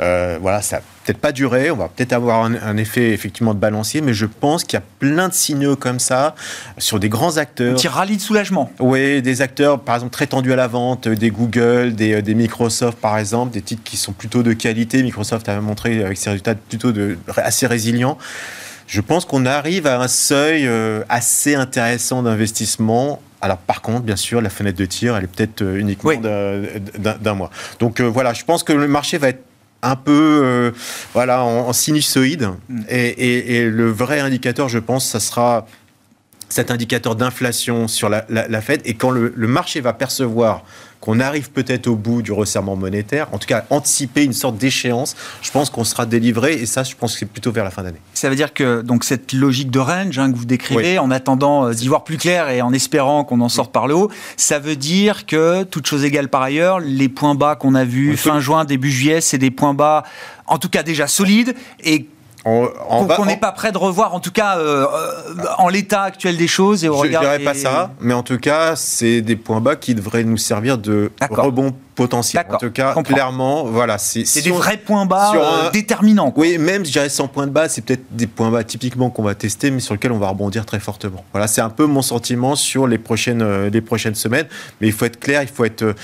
Euh, voilà, ça peut-être pas durer. On va peut-être avoir un, effet effectivement de balancier, mais je pense qu'il y a plein de signaux comme ça sur des grands acteurs. Un petit rallye de soulagement. Oui, des acteurs par exemple très tendus à la vente, des Google, des, des, Microsoft par exemple, des titres qui sont plutôt de qualité. Microsoft a montré avec ses résultats plutôt de, assez résilients je pense qu'on arrive à un seuil euh, assez intéressant d'investissement. Alors par contre, bien sûr, la fenêtre de tir, elle est peut-être euh, uniquement d'un mois. Donc euh, voilà, je pense que le marché va être un peu voilà en, sinusoïde mm. et, le vrai indicateur, je pense, ça sera cet indicateur d'inflation sur la, la, Fed et quand le marché va percevoir qu'on arrive peut-être au bout du resserrement monétaire, en tout cas anticiper une sorte d'échéance, je pense qu'on sera délivré et ça, je pense que c'est plutôt vers la fin d'année. Ça veut dire que donc cette logique de range hein, que vous décrivez, en attendant euh, d'y voir plus clair et en espérant qu'on en sorte par le haut, ça veut dire que, toute chose égale par ailleurs, les points bas qu'on a vus fin juin, début juillet, c'est des points bas, en tout cas déjà solides et qu'on n'est pas prêt de revoir, en tout cas euh, en l'état actuel des choses et au Je ne dirais pas ça, mais en tout cas, c'est des points bas qui devraient nous servir de rebond potentiel. En tout cas, clairement, voilà. C'est des vrais points bas déterminants. Oui, même, je dirais, sans points de bas, c'est peut-être des points bas typiquement qu'on va tester, mais sur lesquels on va rebondir très fortement. Voilà, c'est un peu mon sentiment sur les prochaines, les prochaines semaines. Mais il faut être clair, il faut être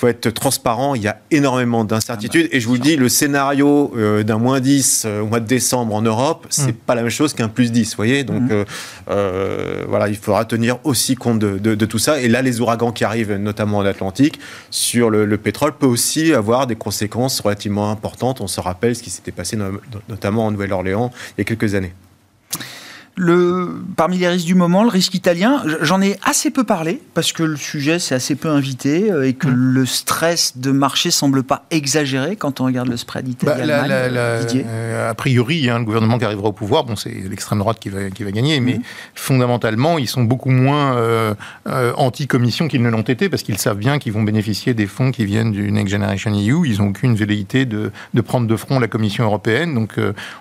faut être transparent, il y a énormément d'incertitudes. Et je vous dis, le scénario euh, d'un moins 10 euh, au mois de décembre en Europe, c'est n'est mm. pas la même chose qu'un plus 10, vous voyez Donc mm. euh, voilà, il faudra tenir aussi compte de, tout ça. Et là, les ouragans qui arrivent, notamment en Atlantique, sur le, pétrole, peut aussi avoir des conséquences relativement importantes. On se rappelle ce qui s'était passé notamment en Nouvelle-Orléans il y a quelques années. Le, parmi les risques du moment, le risque italien, j'en ai assez peu parlé parce que le sujet s'est assez peu invité euh, et que mm. le stress de marché semble pas exagéré quand on regarde le spread italien. Bah, a priori, hein, le gouvernement qui arrivera au pouvoir, bon, c'est l'extrême droite qui va, qui va gagner, mais mm. fondamentalement, ils sont beaucoup moins euh, anti-commission qu'ils ne l'ont été parce qu'ils savent bien qu'ils vont bénéficier des fonds qui viennent du Next Generation EU. Ils n'ont aucune velléité de, de, prendre de front la Commission européenne. Donc,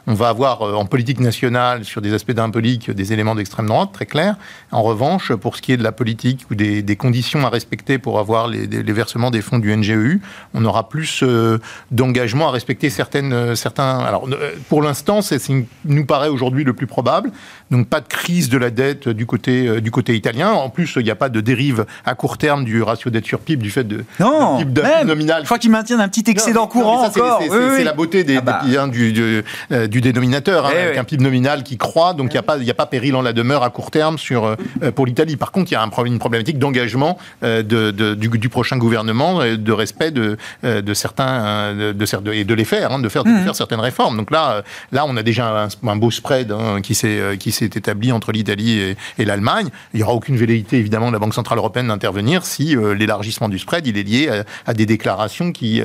on va avoir en politique nationale sur des aspects des éléments d'extrême droite, très clairs. En revanche, pour ce qui est de la politique ou des, conditions à respecter pour avoir les, versements des fonds du NGEU, on aura plus euh, d'engagement à respecter certaines, euh, certains. Alors, euh, pour l'instant, c'est nous paraît aujourd'hui le plus probable. Donc, pas de crise de la dette du côté, du côté italien. En plus, il n'y a pas de dérive à court terme du ratio dette sur PIB du fait de non, PIB nominal. Je crois qu'ils maintiennent un petit excédent courant C'est la beauté des, ah bah. du, du, dénominateur, hein, eh avec un PIB nominal qui croît, donc il n'y a pas il n'y a pas péril en la demeure à court terme sur, euh, euh, pour l'Italie. Par contre, il y a un, une problématique d'engagement euh, de, du, prochain gouvernement, de respect de, de certains, de, et de les faire, hein, de, faire, de mmh. faire certaines réformes. Donc là, là on a déjà un, beau spread hein, qui s'est établi entre l'Italie et, l'Allemagne. Il n'y aura aucune velléité, évidemment, de la Banque Centrale Européenne d'intervenir si l'élargissement du spread il est lié à, des déclarations qui,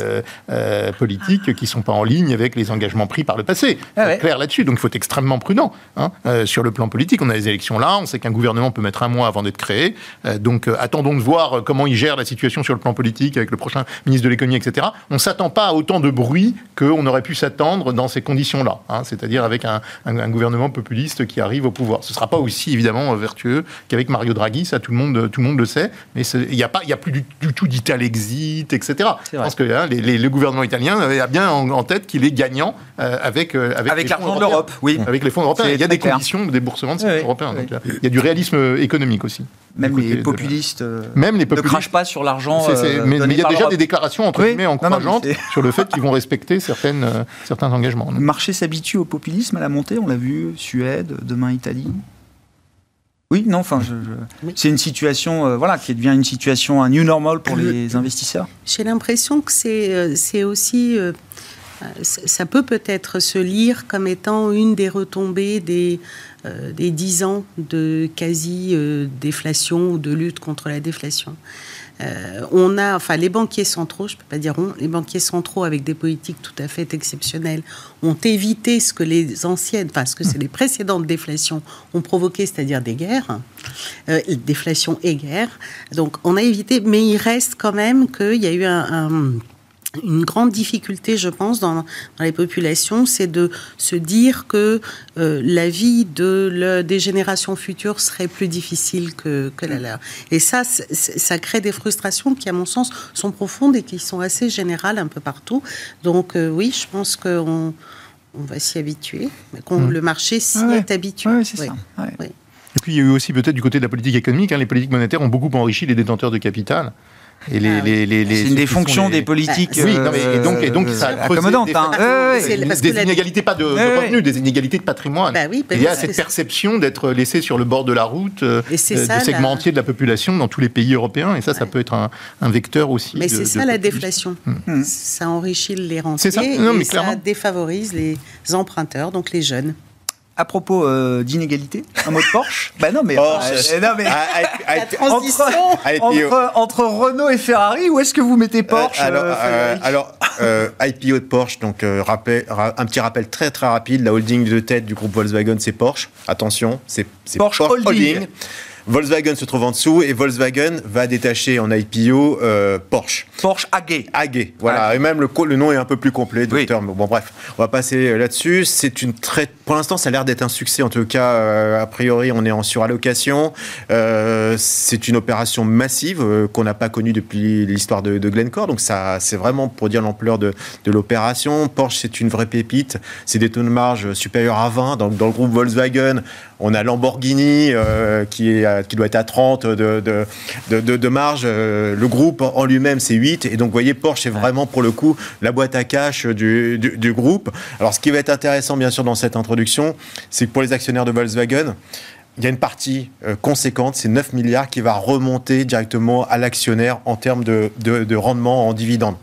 politiques qui ne sont pas en ligne avec les engagements pris par le passé. Ah clair là-dessus. Donc il faut être extrêmement prudent hein, sur le plan politique. On a les élections là, on sait qu'un gouvernement peut mettre un mois avant d'être créé. Euh, donc euh, attendons de voir euh, comment il gère la situation sur le plan politique avec le prochain ministre de l'économie, etc. On ne s'attend pas à autant de bruit qu'on aurait pu s'attendre dans ces conditions-là, hein. c'est-à-dire avec un, gouvernement populiste qui arrive au pouvoir. Ce ne sera pas aussi évidemment vertueux qu'avec Mario Draghi, ça tout le monde, tout le, monde le sait, mais il n'y a, pas, a plus du, tout d'Italexit, etc. Je pense que hein, le gouvernement italien a bien en, tête qu'il est gagnant avec, avec, avec l'argent de l'Europe, oui. Avec les fonds européens. Il y a des conditions, déboursement de ces européens. il y a du réalisme économique aussi. Même les populistes euh, Même les populistes ne crachent pas sur l'argent. Euh, mais, il y a déjà des déclarations entre guillemets encourageantes sur le fait qu'ils vont respecter certaines, euh, certains engagements. Le marché s'habitue au populisme à la montée, on l'a vu, Suède, demain Italie. Oui, non, enfin, c'est une situation, voilà, qui devient une situation, un new normal pour les investisseurs. J'ai l'impression que c'est aussi ça peut peut-être se lire comme étant une des retombées des, euh, des 10 ans de quasi-déflation ou de lutte contre la déflation. Euh, on a, enfin, les banquiers centraux, je ne peux pas dire on, les banquiers centraux avec des politiques tout à fait exceptionnelles ont évité ce que les anciennes, enfin, ce que c'est les précédentes déflations ont provoqué, c'est-à-dire des guerres, euh, déflation et guerre. Donc, on a évité, mais il reste quand même qu'il y a eu un une grande difficulté, je pense, dans, les populations, c'est de se dire que euh, la vie de des générations futures serait plus difficile que, la leur. Et ça, ça crée des frustrations qui, à mon sens, sont profondes et qui sont assez générales un peu partout. Donc euh, oui, je pense qu'on on va s'y habituer, qu'on mmh. le marché s'y est habitué. c'est ça. Et puis il y a eu aussi peut-être du côté de la politique économique, hein, les politiques monétaires ont beaucoup enrichi les détenteurs de capital. Et les, ah les, les, c'est une des fonctions des politiques. oui, et donc, et donc ça euh, accommodante. Des, hein. des, inégalités pas de, revenus, des inégalités de patrimoine. Bah oui, il y a cette perception d'être laissé sur le bord de la route euh, de segments entiers de la population dans tous les pays européens. Et ça, ça peut être un, un vecteur aussi. Mais c'est ça la déflation. Hmm. Ça enrichit les rentiers ça. et ça défavorise les emprunteurs, donc les jeunes à propos euh, d'inégalité, un mot de Porsche *laughs* Ben non, mais, Porsche. non, mais entre, entre, Renault et Ferrari, où est-ce que vous mettez Porsche euh, Alors, euh, IPO de Porsche, donc rappel, un petit rappel très très rapide, la holding de tête du groupe Volkswagen, c'est Porsche. Attention, c'est Porsche, Holding. Volkswagen se trouve en dessous et Volkswagen va détacher en IPO euh, Porsche. Porsche AG. AG, voilà. Et même le, le, nom est un peu plus complet, docteur. Oui. Bon, bref, on va passer là-dessus. C'est une très. Pour l'instant, ça a l'air d'être un succès. En tout cas, euh, a priori, on est en surallocation. Euh, c'est une opération massive euh, qu'on n'a pas connue depuis l'histoire de, de, Glencore. Donc, ça, c'est vraiment pour dire l'ampleur de, de l'opération. Porsche, c'est une vraie pépite. C'est des taux de marge supérieurs à 20. Donc, dans le groupe Volkswagen, on a Lamborghini euh, qui, est, qui doit être à 30 de, de, de, de marge. Euh, le groupe en lui-même, c'est 8. Et donc, vous voyez, Porsche est vraiment, pour le coup, la boîte à cash du, du, du, groupe. Alors, ce qui va être intéressant, bien sûr, dans cette introduction, c'est que pour les actionnaires de Volkswagen, il y a une partie euh, conséquente, c'est 9 milliards qui va remonter directement à l'actionnaire en termes de, de rendement en dividendes.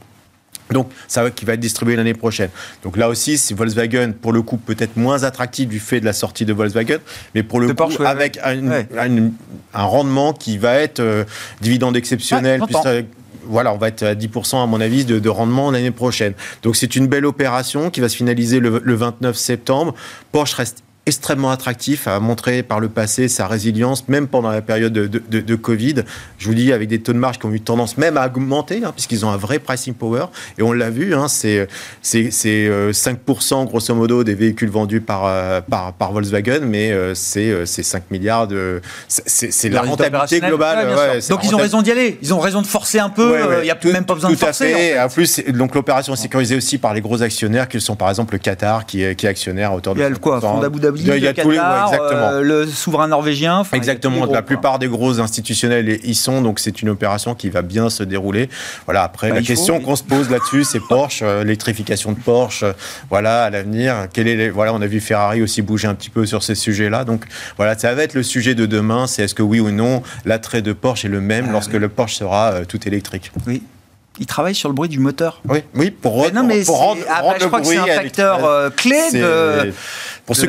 Donc, ça qui va être distribué l'année prochaine. Donc là aussi, c'est Volkswagen, pour le coup, peut-être moins attractif du fait de la sortie de Volkswagen, mais pour le de coup, Porsche, avec ouais. un, ouais. un, un, rendement qui va être euh, dividende exceptionnel. Ouais, voilà, on va être à 10% à mon avis de, de rendement l'année prochaine. Donc c'est une belle opération qui va se finaliser le, le 29 septembre. Porsche reste extrêmement attractif, a montré par le passé sa résilience, même pendant la période de, de, de, Covid. Je vous dis, avec des taux de marge qui ont eu tendance même à augmenter, hein, puisqu'ils ont un vrai pricing power. Et on l'a vu, hein, c'est 5% grosso modo des véhicules vendus par, euh, par, par Volkswagen, mais euh, c'est 5 milliards de... C'est la rentabilité globale. Ouais, donc ils ont raison d'y aller, ils ont raison de forcer un peu, il ouais, n'y a tout, même pas besoin de forcer. En, fait. en plus, donc l'opération est sécurisée aussi par les gros actionnaires, qui sont par exemple le Qatar, qui est, qui est actionnaire à hauteur de... Il y a le quoi, il y a le, Qatar, les, ouais, euh, le souverain norvégien. Exactement. Gros, la plupart des gros institutionnels y sont, donc c'est une opération qui va bien se dérouler. Voilà. Après, bah, la question qu'on se pose là-dessus, c'est Porsche, euh, l'électrification de Porsche. Euh, voilà, à l'avenir, quel est les... voilà, on a vu Ferrari aussi bouger un petit peu sur ces sujets-là. Donc voilà, ça va être le sujet de demain. C'est est-ce que oui ou non l'attrait de Porsche est le même ah, lorsque oui. le Porsche sera tout électrique. Oui il travaille sur le bruit du moteur. Oui, oui pour, mais non, mais pour rendre, ah, rendre je crois que c'est un facteur euh, clé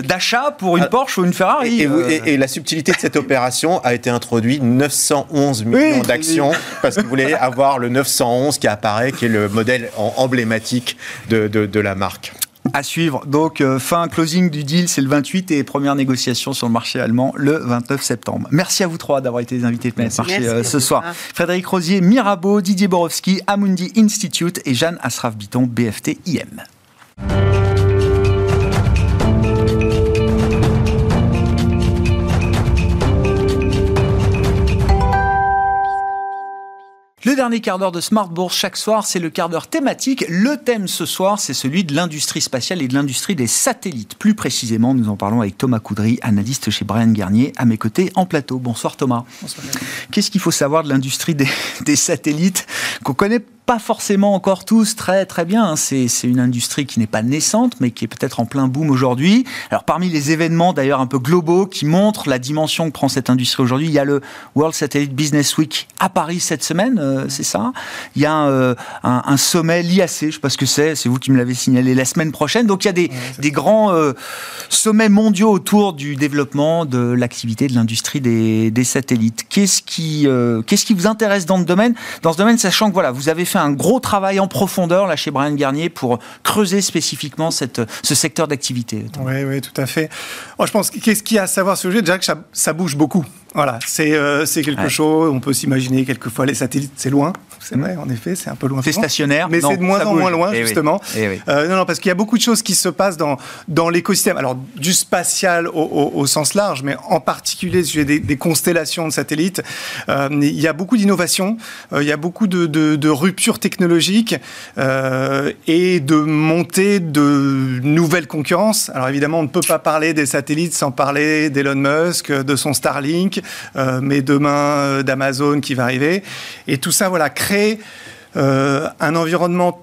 d'achat pour, pour une ah, Porsche ou une Ferrari. Et, euh... et, et, la subtilité de cette opération a été introduite 911 millions oui, d'actions oui. parce que vous voulez avoir le 911 qui apparaît, qui est le modèle emblématique de, de, de la marque. À suivre. Donc, euh, fin closing du deal, c'est le 28 et première négociation sur le marché allemand le 29 septembre. Merci à vous trois d'avoir été les invités de Planète Marché euh, ce soir. Frédéric Rosier, Mirabeau, Didier Borowski, Amundi Institute et Jeanne Asraf-Biton, BFT IM. Le dernier quart d'heure de Smart Bourse chaque soir, c'est le quart d'heure thématique. Le thème ce soir, c'est celui de l'industrie spatiale et de l'industrie des satellites. Plus précisément, nous en parlons avec Thomas Coudry, analyste chez Brian Garnier, à mes côtés en plateau. Bonsoir Thomas. Bonsoir. Qu'est-ce qu'il faut savoir de l'industrie des, *laughs* des satellites qu'on connaît pas forcément encore tous très très bien. C'est une industrie qui n'est pas naissante, mais qui est peut-être en plein boom aujourd'hui. Alors parmi les événements d'ailleurs un peu globaux qui montrent la dimension que prend cette industrie aujourd'hui, il y a le World Satellite Business Week à Paris cette semaine, euh, c'est ça? Il y a euh, un, un, sommet, l'IAC, je ne sais pas ce que c'est, c'est vous qui me l'avez signalé la semaine prochaine. Donc il y a des, ouais, des grands euh, sommets mondiaux autour du développement de l'activité de l'industrie des, des, satellites. Qu'est-ce qui, euh, qu'est-ce qui vous intéresse dans le domaine? Dans ce domaine, sachant que voilà, vous avez fait un gros travail en profondeur là chez Brian Garnier pour creuser spécifiquement cette, ce secteur d'activité. Oui, oui, tout à fait. Moi, je pense qu'est-ce qu'il y a à savoir sur le sujet? Déjà que ça bouge beaucoup. Voilà, c'est euh, quelque ouais. chose, on peut s'imaginer quelquefois les satellites, c'est loin, c'est vrai, en effet, c'est un peu loin. C'est stationnaire, mais c'est de moins en moins loin, eh justement. Oui. Eh oui. euh, non, non, parce qu'il y a beaucoup de choses qui se passent dans, dans l'écosystème, alors du spatial au, au, au, sens large, mais en particulier sujet des, des constellations de satellites. Euh, il y a beaucoup d'innovations, il y a beaucoup de, de, de ruptures technologiques et de montée de nouvelles concurrences. Alors évidemment, on ne peut pas parler des satellites sans parler d'Elon Musk, de son Starlink, mais demain euh, d'Amazon qui va arriver. Et tout ça, voilà, crée euh, un environnement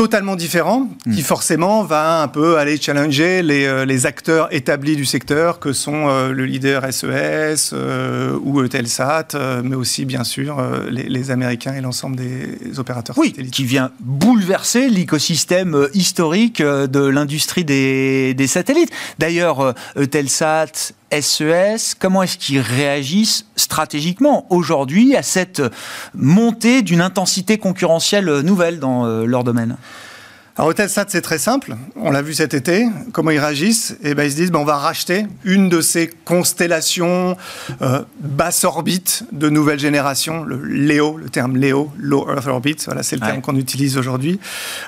totalement différent, qui forcément va un peu aller challenger les, euh, les acteurs établis du secteur, que sont euh, le leader SES euh, ou Eutelsat, mais aussi bien sûr les, les, Américains et l'ensemble des opérateurs oui, satellites. qui vient bouleverser l'écosystème historique de l'industrie des, des, satellites. D'ailleurs, Eutelsat, SES, comment est-ce qu'ils réagissent stratégiquement aujourd'hui à cette montée d'une intensité concurrentielle nouvelle dans leur domaine? Alors Eutelsat, c'est très simple. On l'a vu cet été. Comment ils réagissent? Eh ben, ils se disent, ben, on va racheter une de ces constellations euh, basse orbite de nouvelle génération, le LEO, le terme LEO, Low Earth Orbit. Voilà, c'est le terme qu'on utilise aujourd'hui.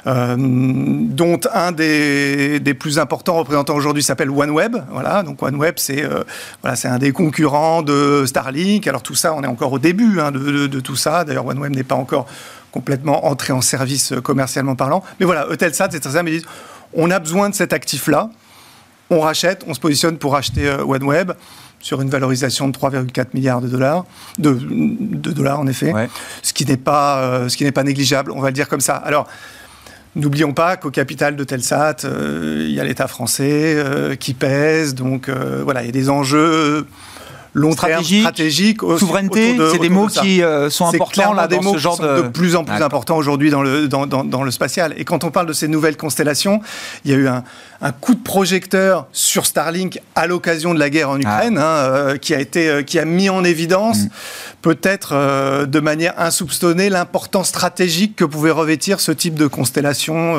Euh, dont un des, des, plus importants représentants aujourd'hui s'appelle OneWeb. Voilà, donc OneWeb, c'est euh, voilà, un des concurrents de Starlink. Alors tout ça, on est encore au début hein, de, de, de tout ça. D'ailleurs, OneWeb n'est pas encore complètement entré en service euh, commercialement parlant. Mais voilà, Eutelsat, c'est très simple, ils disent, on a besoin de cet actif-là, on rachète, on se positionne pour acheter euh, OneWeb sur une valorisation de 3,4 milliards de dollars, de, dollars en effet, ce qui n'est pas, euh, ce qui n'est pas négligeable, on va le dire comme ça. Alors, N'oublions pas qu'au capital de Telsat, il y a l'État français qui pèse, donc voilà, il y a des enjeux long stratégique, stratégique souveraineté, c'est des mots qui euh, sont importants là, des dans mots ce genre de... de plus en plus importants aujourd'hui dans le, dans, dans, dans, le spatial. Et quand on parle de ces nouvelles constellations, il y a eu un, un coup de projecteur sur Starlink à l'occasion de la guerre en ah. Ukraine, hein, euh, qui a été, euh, qui a mis en évidence, mm. peut-être de manière insoupçonnée, l'importance stratégique que pouvait revêtir ce type de constellation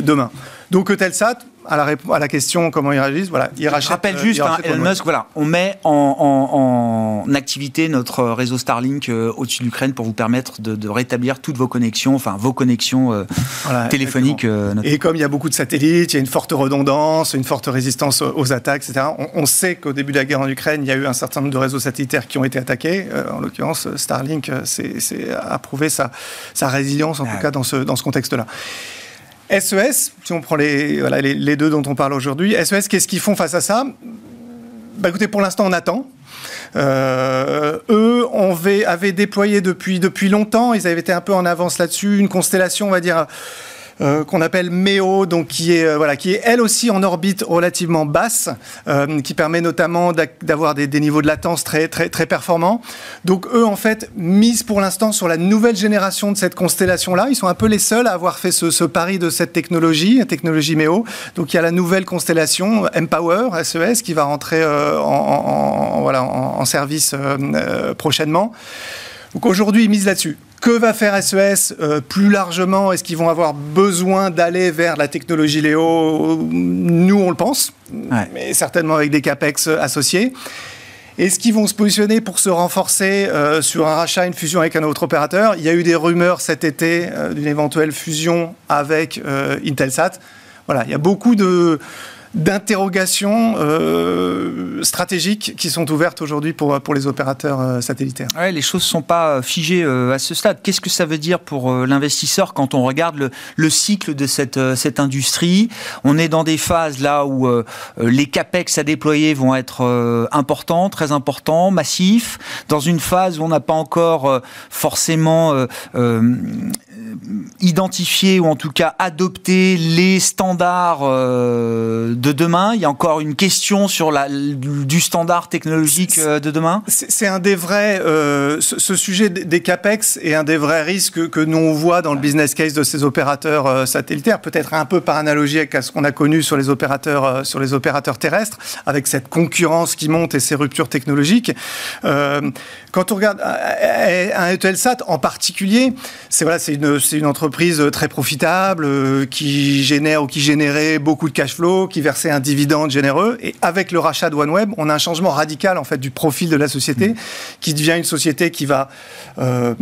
demain. Donc Eutelsat, à la, à la, question comment ils réagissent, voilà, ils rachètent. Je rappelle juste, hein, Elon Musk, voilà, on met en, en, activité notre réseau Starlink euh, au-dessus de l'Ukraine pour vous permettre de, de, rétablir toutes vos connexions, enfin vos connexions euh, téléphoniques. Euh, Et comme il y a beaucoup de satellites, il y a une forte redondance, une forte résistance aux, attaques, etc. On, on sait qu'au début de la guerre en Ukraine, il y a eu un certain nombre de réseaux satellitaires qui ont été attaqués. en l'occurrence, Starlink c'est a prouvé sa, sa résilience, en tout cas dans ce, dans ce contexte-là. SES, e si on prend les, deux dont on parle aujourd'hui, SES, e qu'est-ce qu'ils font face à ça? Bah, Écoutez, pour l'instant, on attend. Euh, eux on avaient déployé depuis longtemps, ils avaient été un peu en avance là-dessus, une constellation, on va dire, euh, qu'on appelle MEO, donc qui est euh, voilà, qui est elle aussi en orbite relativement basse, euh, qui permet notamment d'avoir des, niveaux de latence très très très performants. Donc eux en fait misent pour l'instant sur la nouvelle génération de cette constellation là. Ils sont un peu les seuls à avoir fait ce, pari de cette technologie, technologie MEO. Donc il y a la nouvelle constellation Empower SES qui va rentrer en, voilà en service prochainement. Donc aujourd'hui ils misent là-dessus. Que va faire SES e euh, plus largement Est-ce qu'ils vont avoir besoin d'aller vers la technologie Léo? Nous, on le pense, mais certainement avec des CAPEX associés. Est-ce qu'ils vont se positionner pour se renforcer euh, sur un rachat, une fusion avec un autre opérateur? Il y a eu des rumeurs cet été euh, d'une éventuelle fusion avec Intelsat. Voilà, il y a beaucoup de, d'interrogations euh, stratégiques qui sont ouvertes aujourd'hui pour, pour les opérateurs euh, satellitaires. Ouais, les choses ne sont pas euh, figées à ce stade. Qu'est-ce que ça veut dire pour l'investisseur quand on regarde le, le cycle de cette, cette industrie? On est dans des phases là où les capex à déployer vont être importants, très importants, massifs, dans une phase où on n'a pas encore forcément identifié ou en tout cas adopté les standards demain Il y a encore une question sur la, du standard technologique euh, de demain? C'est un des vrais. Euh, ce, sujet des capex est un des vrais risques que nous on voit dans le business case de ces opérateurs euh, satellitaires, peut-être un peu par analogie avec ce qu'on a connu sur les opérateurs sur les opérateurs terrestres, avec cette concurrence qui monte et ces ruptures technologiques. quand on regarde un Eutelsat en particulier, c'est voilà, c'est une, une entreprise très profitable qui génère ou qui générait beaucoup de cash flow, qui verse un dividende généreux. Et avec le rachat de OneWeb, on a un changement radical en fait du profil de la société, mmh. qui devient une société qui va euh,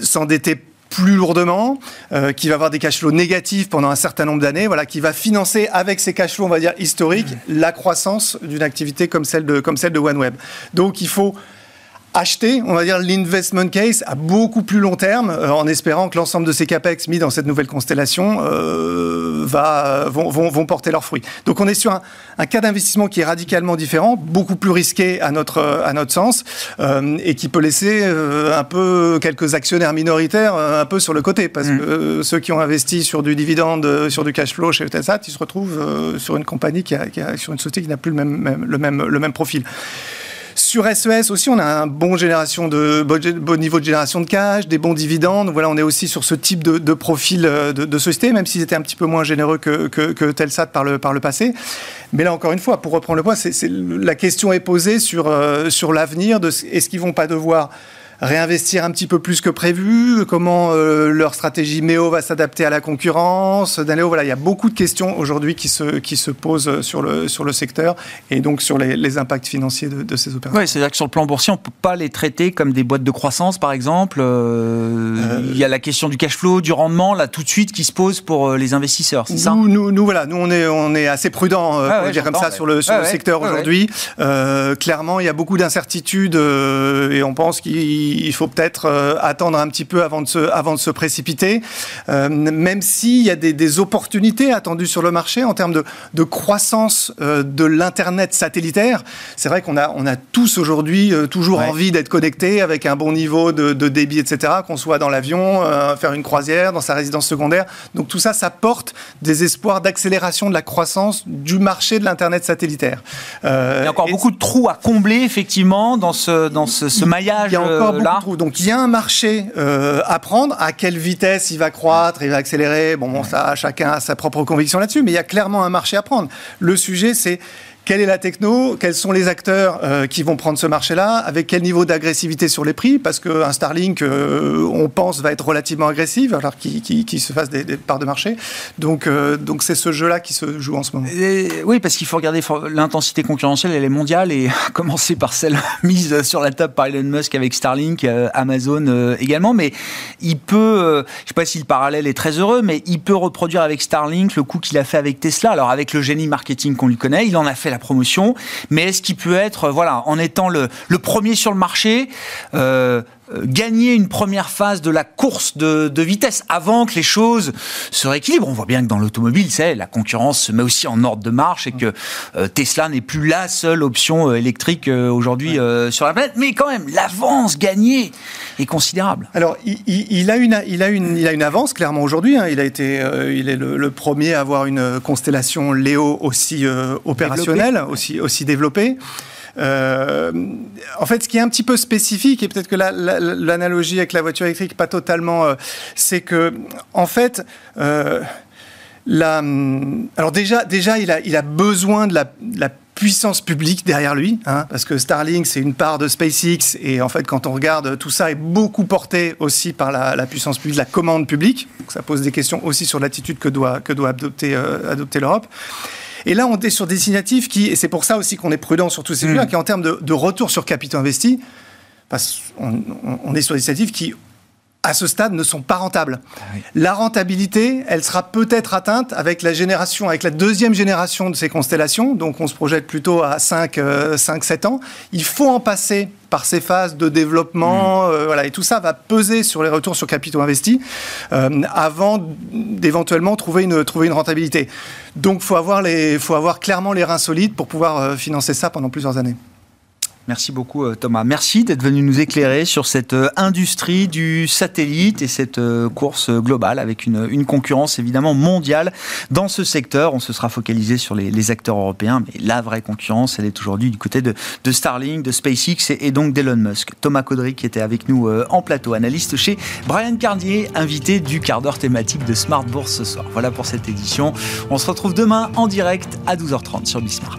s'endetter plus lourdement, euh, qui va avoir des cash flows négatifs pendant un certain nombre d'années, voilà, qui va financer avec ces cash flows, on va dire historiques, mmh. la croissance d'une activité comme celle de comme celle de OneWeb. Donc il faut acheter, on va dire, l'investment case à beaucoup plus long terme, euh, en espérant que l'ensemble de ces capex mis dans cette nouvelle constellation euh, va, vont, vont, vont, porter leurs fruits. Donc on est sur un, un cas d'investissement qui est radicalement différent, beaucoup plus risqué à notre, à notre sens, euh, et qui peut laisser euh, un peu quelques actionnaires minoritaires un peu sur le côté, parce mm. que ceux qui ont investi sur du dividende, sur du cash flow chez Eutelsat, ils se retrouvent sur une compagnie qui a, qui a, sur une société qui n'a plus le même, même, le même, le même profil. Sur SES e aussi, on a un bon, génération de, bon niveau de génération de cash, des bons dividendes. On est aussi sur ce type de, profil euh, de, société, même s'ils étaient un petit peu moins généreux que, Telsat par le, par le passé. Mais là, encore une fois, pour reprendre le point, c'est, la question est posée sur, euh, l'avenir de est-ce qu'ils vont pas devoir réinvestir un petit peu plus que prévu, comment leur stratégie MEO va s'adapter à la concurrence. Voilà, il y a beaucoup de questions aujourd'hui qui se, qui se posent sur le, sur le secteur et donc sur les, impacts financiers de, ces opérations. Oui, c'est-à-dire que sur le plan boursier, on ne peut pas les traiter comme des boîtes de croissance, par exemple. il y a la question du cash flow, du rendement, là, tout de suite, qui se pose pour les investisseurs, c'est ça? Nous, nous, voilà, nous, on est, on est assez prudent, euh, dire comme ça, sur le, sur le secteur aujourd'hui. Euh, clairement, il y a beaucoup d'incertitudes euh, et on pense qu'il faut peut-être euh, attendre un petit peu avant de se, avant de se précipiter, même s'il y a des, des, opportunités attendues sur le marché en termes de, de croissance de l'Internet satellitaire. C'est vrai qu'on a, on a tous aujourd'hui toujours envie d'être connectés avec un bon niveau de, de débit, etc., qu'on soit dans l'avion, faire une croisière, dans sa résidence secondaire. Donc tout ça, ça porte des espoirs d'accélération de la croissance du marché de l'Internet satellitaire. Euh, il y a encore beaucoup de trous à combler, effectivement, dans ce, dans ce, maillage. Il y a encore beaucoup trous. Donc, il y a un marché euh, à prendre. À quelle vitesse il va croître, il va accélérer? Bon, bon ça, chacun a sa propre conviction là-dessus, mais il y a clairement un marché à prendre. Le sujet, c'est quelle est la techno Quels sont les acteurs euh, qui vont prendre ce marché-là Avec quel niveau d'agressivité sur les prix Parce qu'un Starlink, euh, on pense, va être relativement agressif, alors qu'il se fasse des, parts de marché. Donc, euh, donc c'est ce jeu-là qui se joue en ce moment. oui, parce qu'il faut regarder l'intensité concurrentielle, elle est mondiale, et *laughs* commencer par celle *laughs* mise sur la table par Elon Musk avec Starlink, Amazon également. Mais il peut, je ne sais pas si le parallèle est très heureux, mais il peut reproduire avec Starlink le coup qu'il a fait avec Tesla. Alors avec le génie marketing qu'on lui connaît, il en a fait la promotion, mais est-ce qu'il peut être, voilà, en étant le, premier sur le marché, euh, euh, gagner une première phase de la course de, vitesse avant que les choses se rééquilibrent. On voit bien que dans l'automobile, c'est la concurrence se met aussi en ordre de marche et que euh, Tesla n'est plus la seule option électrique aujourd'hui sur la planète, mais quand même l'avance gagnée est considérable. Alors il, a une il a une il a une avance clairement aujourd'hui. Hein. Il a été il est le, premier à avoir une constellation Léo aussi opérationnelle, aussi aussi développée. Euh, en fait, ce qui est un petit peu spécifique, et peut-être que l'analogie avec la voiture électrique, pas totalement, euh, c'est que, en fait, euh, la, alors déjà, déjà il, a, il a besoin de la, puissance publique derrière lui, hein, parce que Starlink, c'est une part de SpaceX, et en fait, quand on regarde, tout ça est beaucoup porté aussi par la, puissance publique, la commande publique. Donc, ça pose des questions aussi sur l'attitude que doit, que doit adopter, adopter l'Europe. Et là, on est sur des initiatives qui, et c'est pour ça aussi qu'on est prudent sur tous ces mmh. qui en termes de, retour sur capitaux investis, parce on, on est sur des initiatives qui à ce stade, ne sont pas rentables. Ah la rentabilité, elle sera peut-être atteinte avec la génération, avec la deuxième génération de ces constellations. Donc, on se projette plutôt à 5, 5 7 ans. Il faut en passer par ces phases de développement, mmh. euh, voilà, et tout ça va peser sur les retours sur capitaux investis euh, avant d'éventuellement trouver une, trouver une rentabilité. Donc, faut avoir les, faut avoir clairement les reins solides pour pouvoir euh, financer ça pendant plusieurs années. Merci beaucoup euh, Thomas. Merci d'être venu nous éclairer sur cette euh, industrie du satellite et cette euh, course globale avec une, concurrence évidemment mondiale dans ce secteur. On se sera focalisé sur les, acteurs européens, mais la vraie concurrence, elle est aujourd'hui du côté de, Starlink, de SpaceX et, donc d'Elon Musk. Thomas Caudry qui était avec nous en plateau, analyste chez Brian Carnier, invité du quart d'heure thématique de Smart Bourse ce soir. Voilà pour cette édition. On se retrouve demain en direct à 12h30 sur Bismart.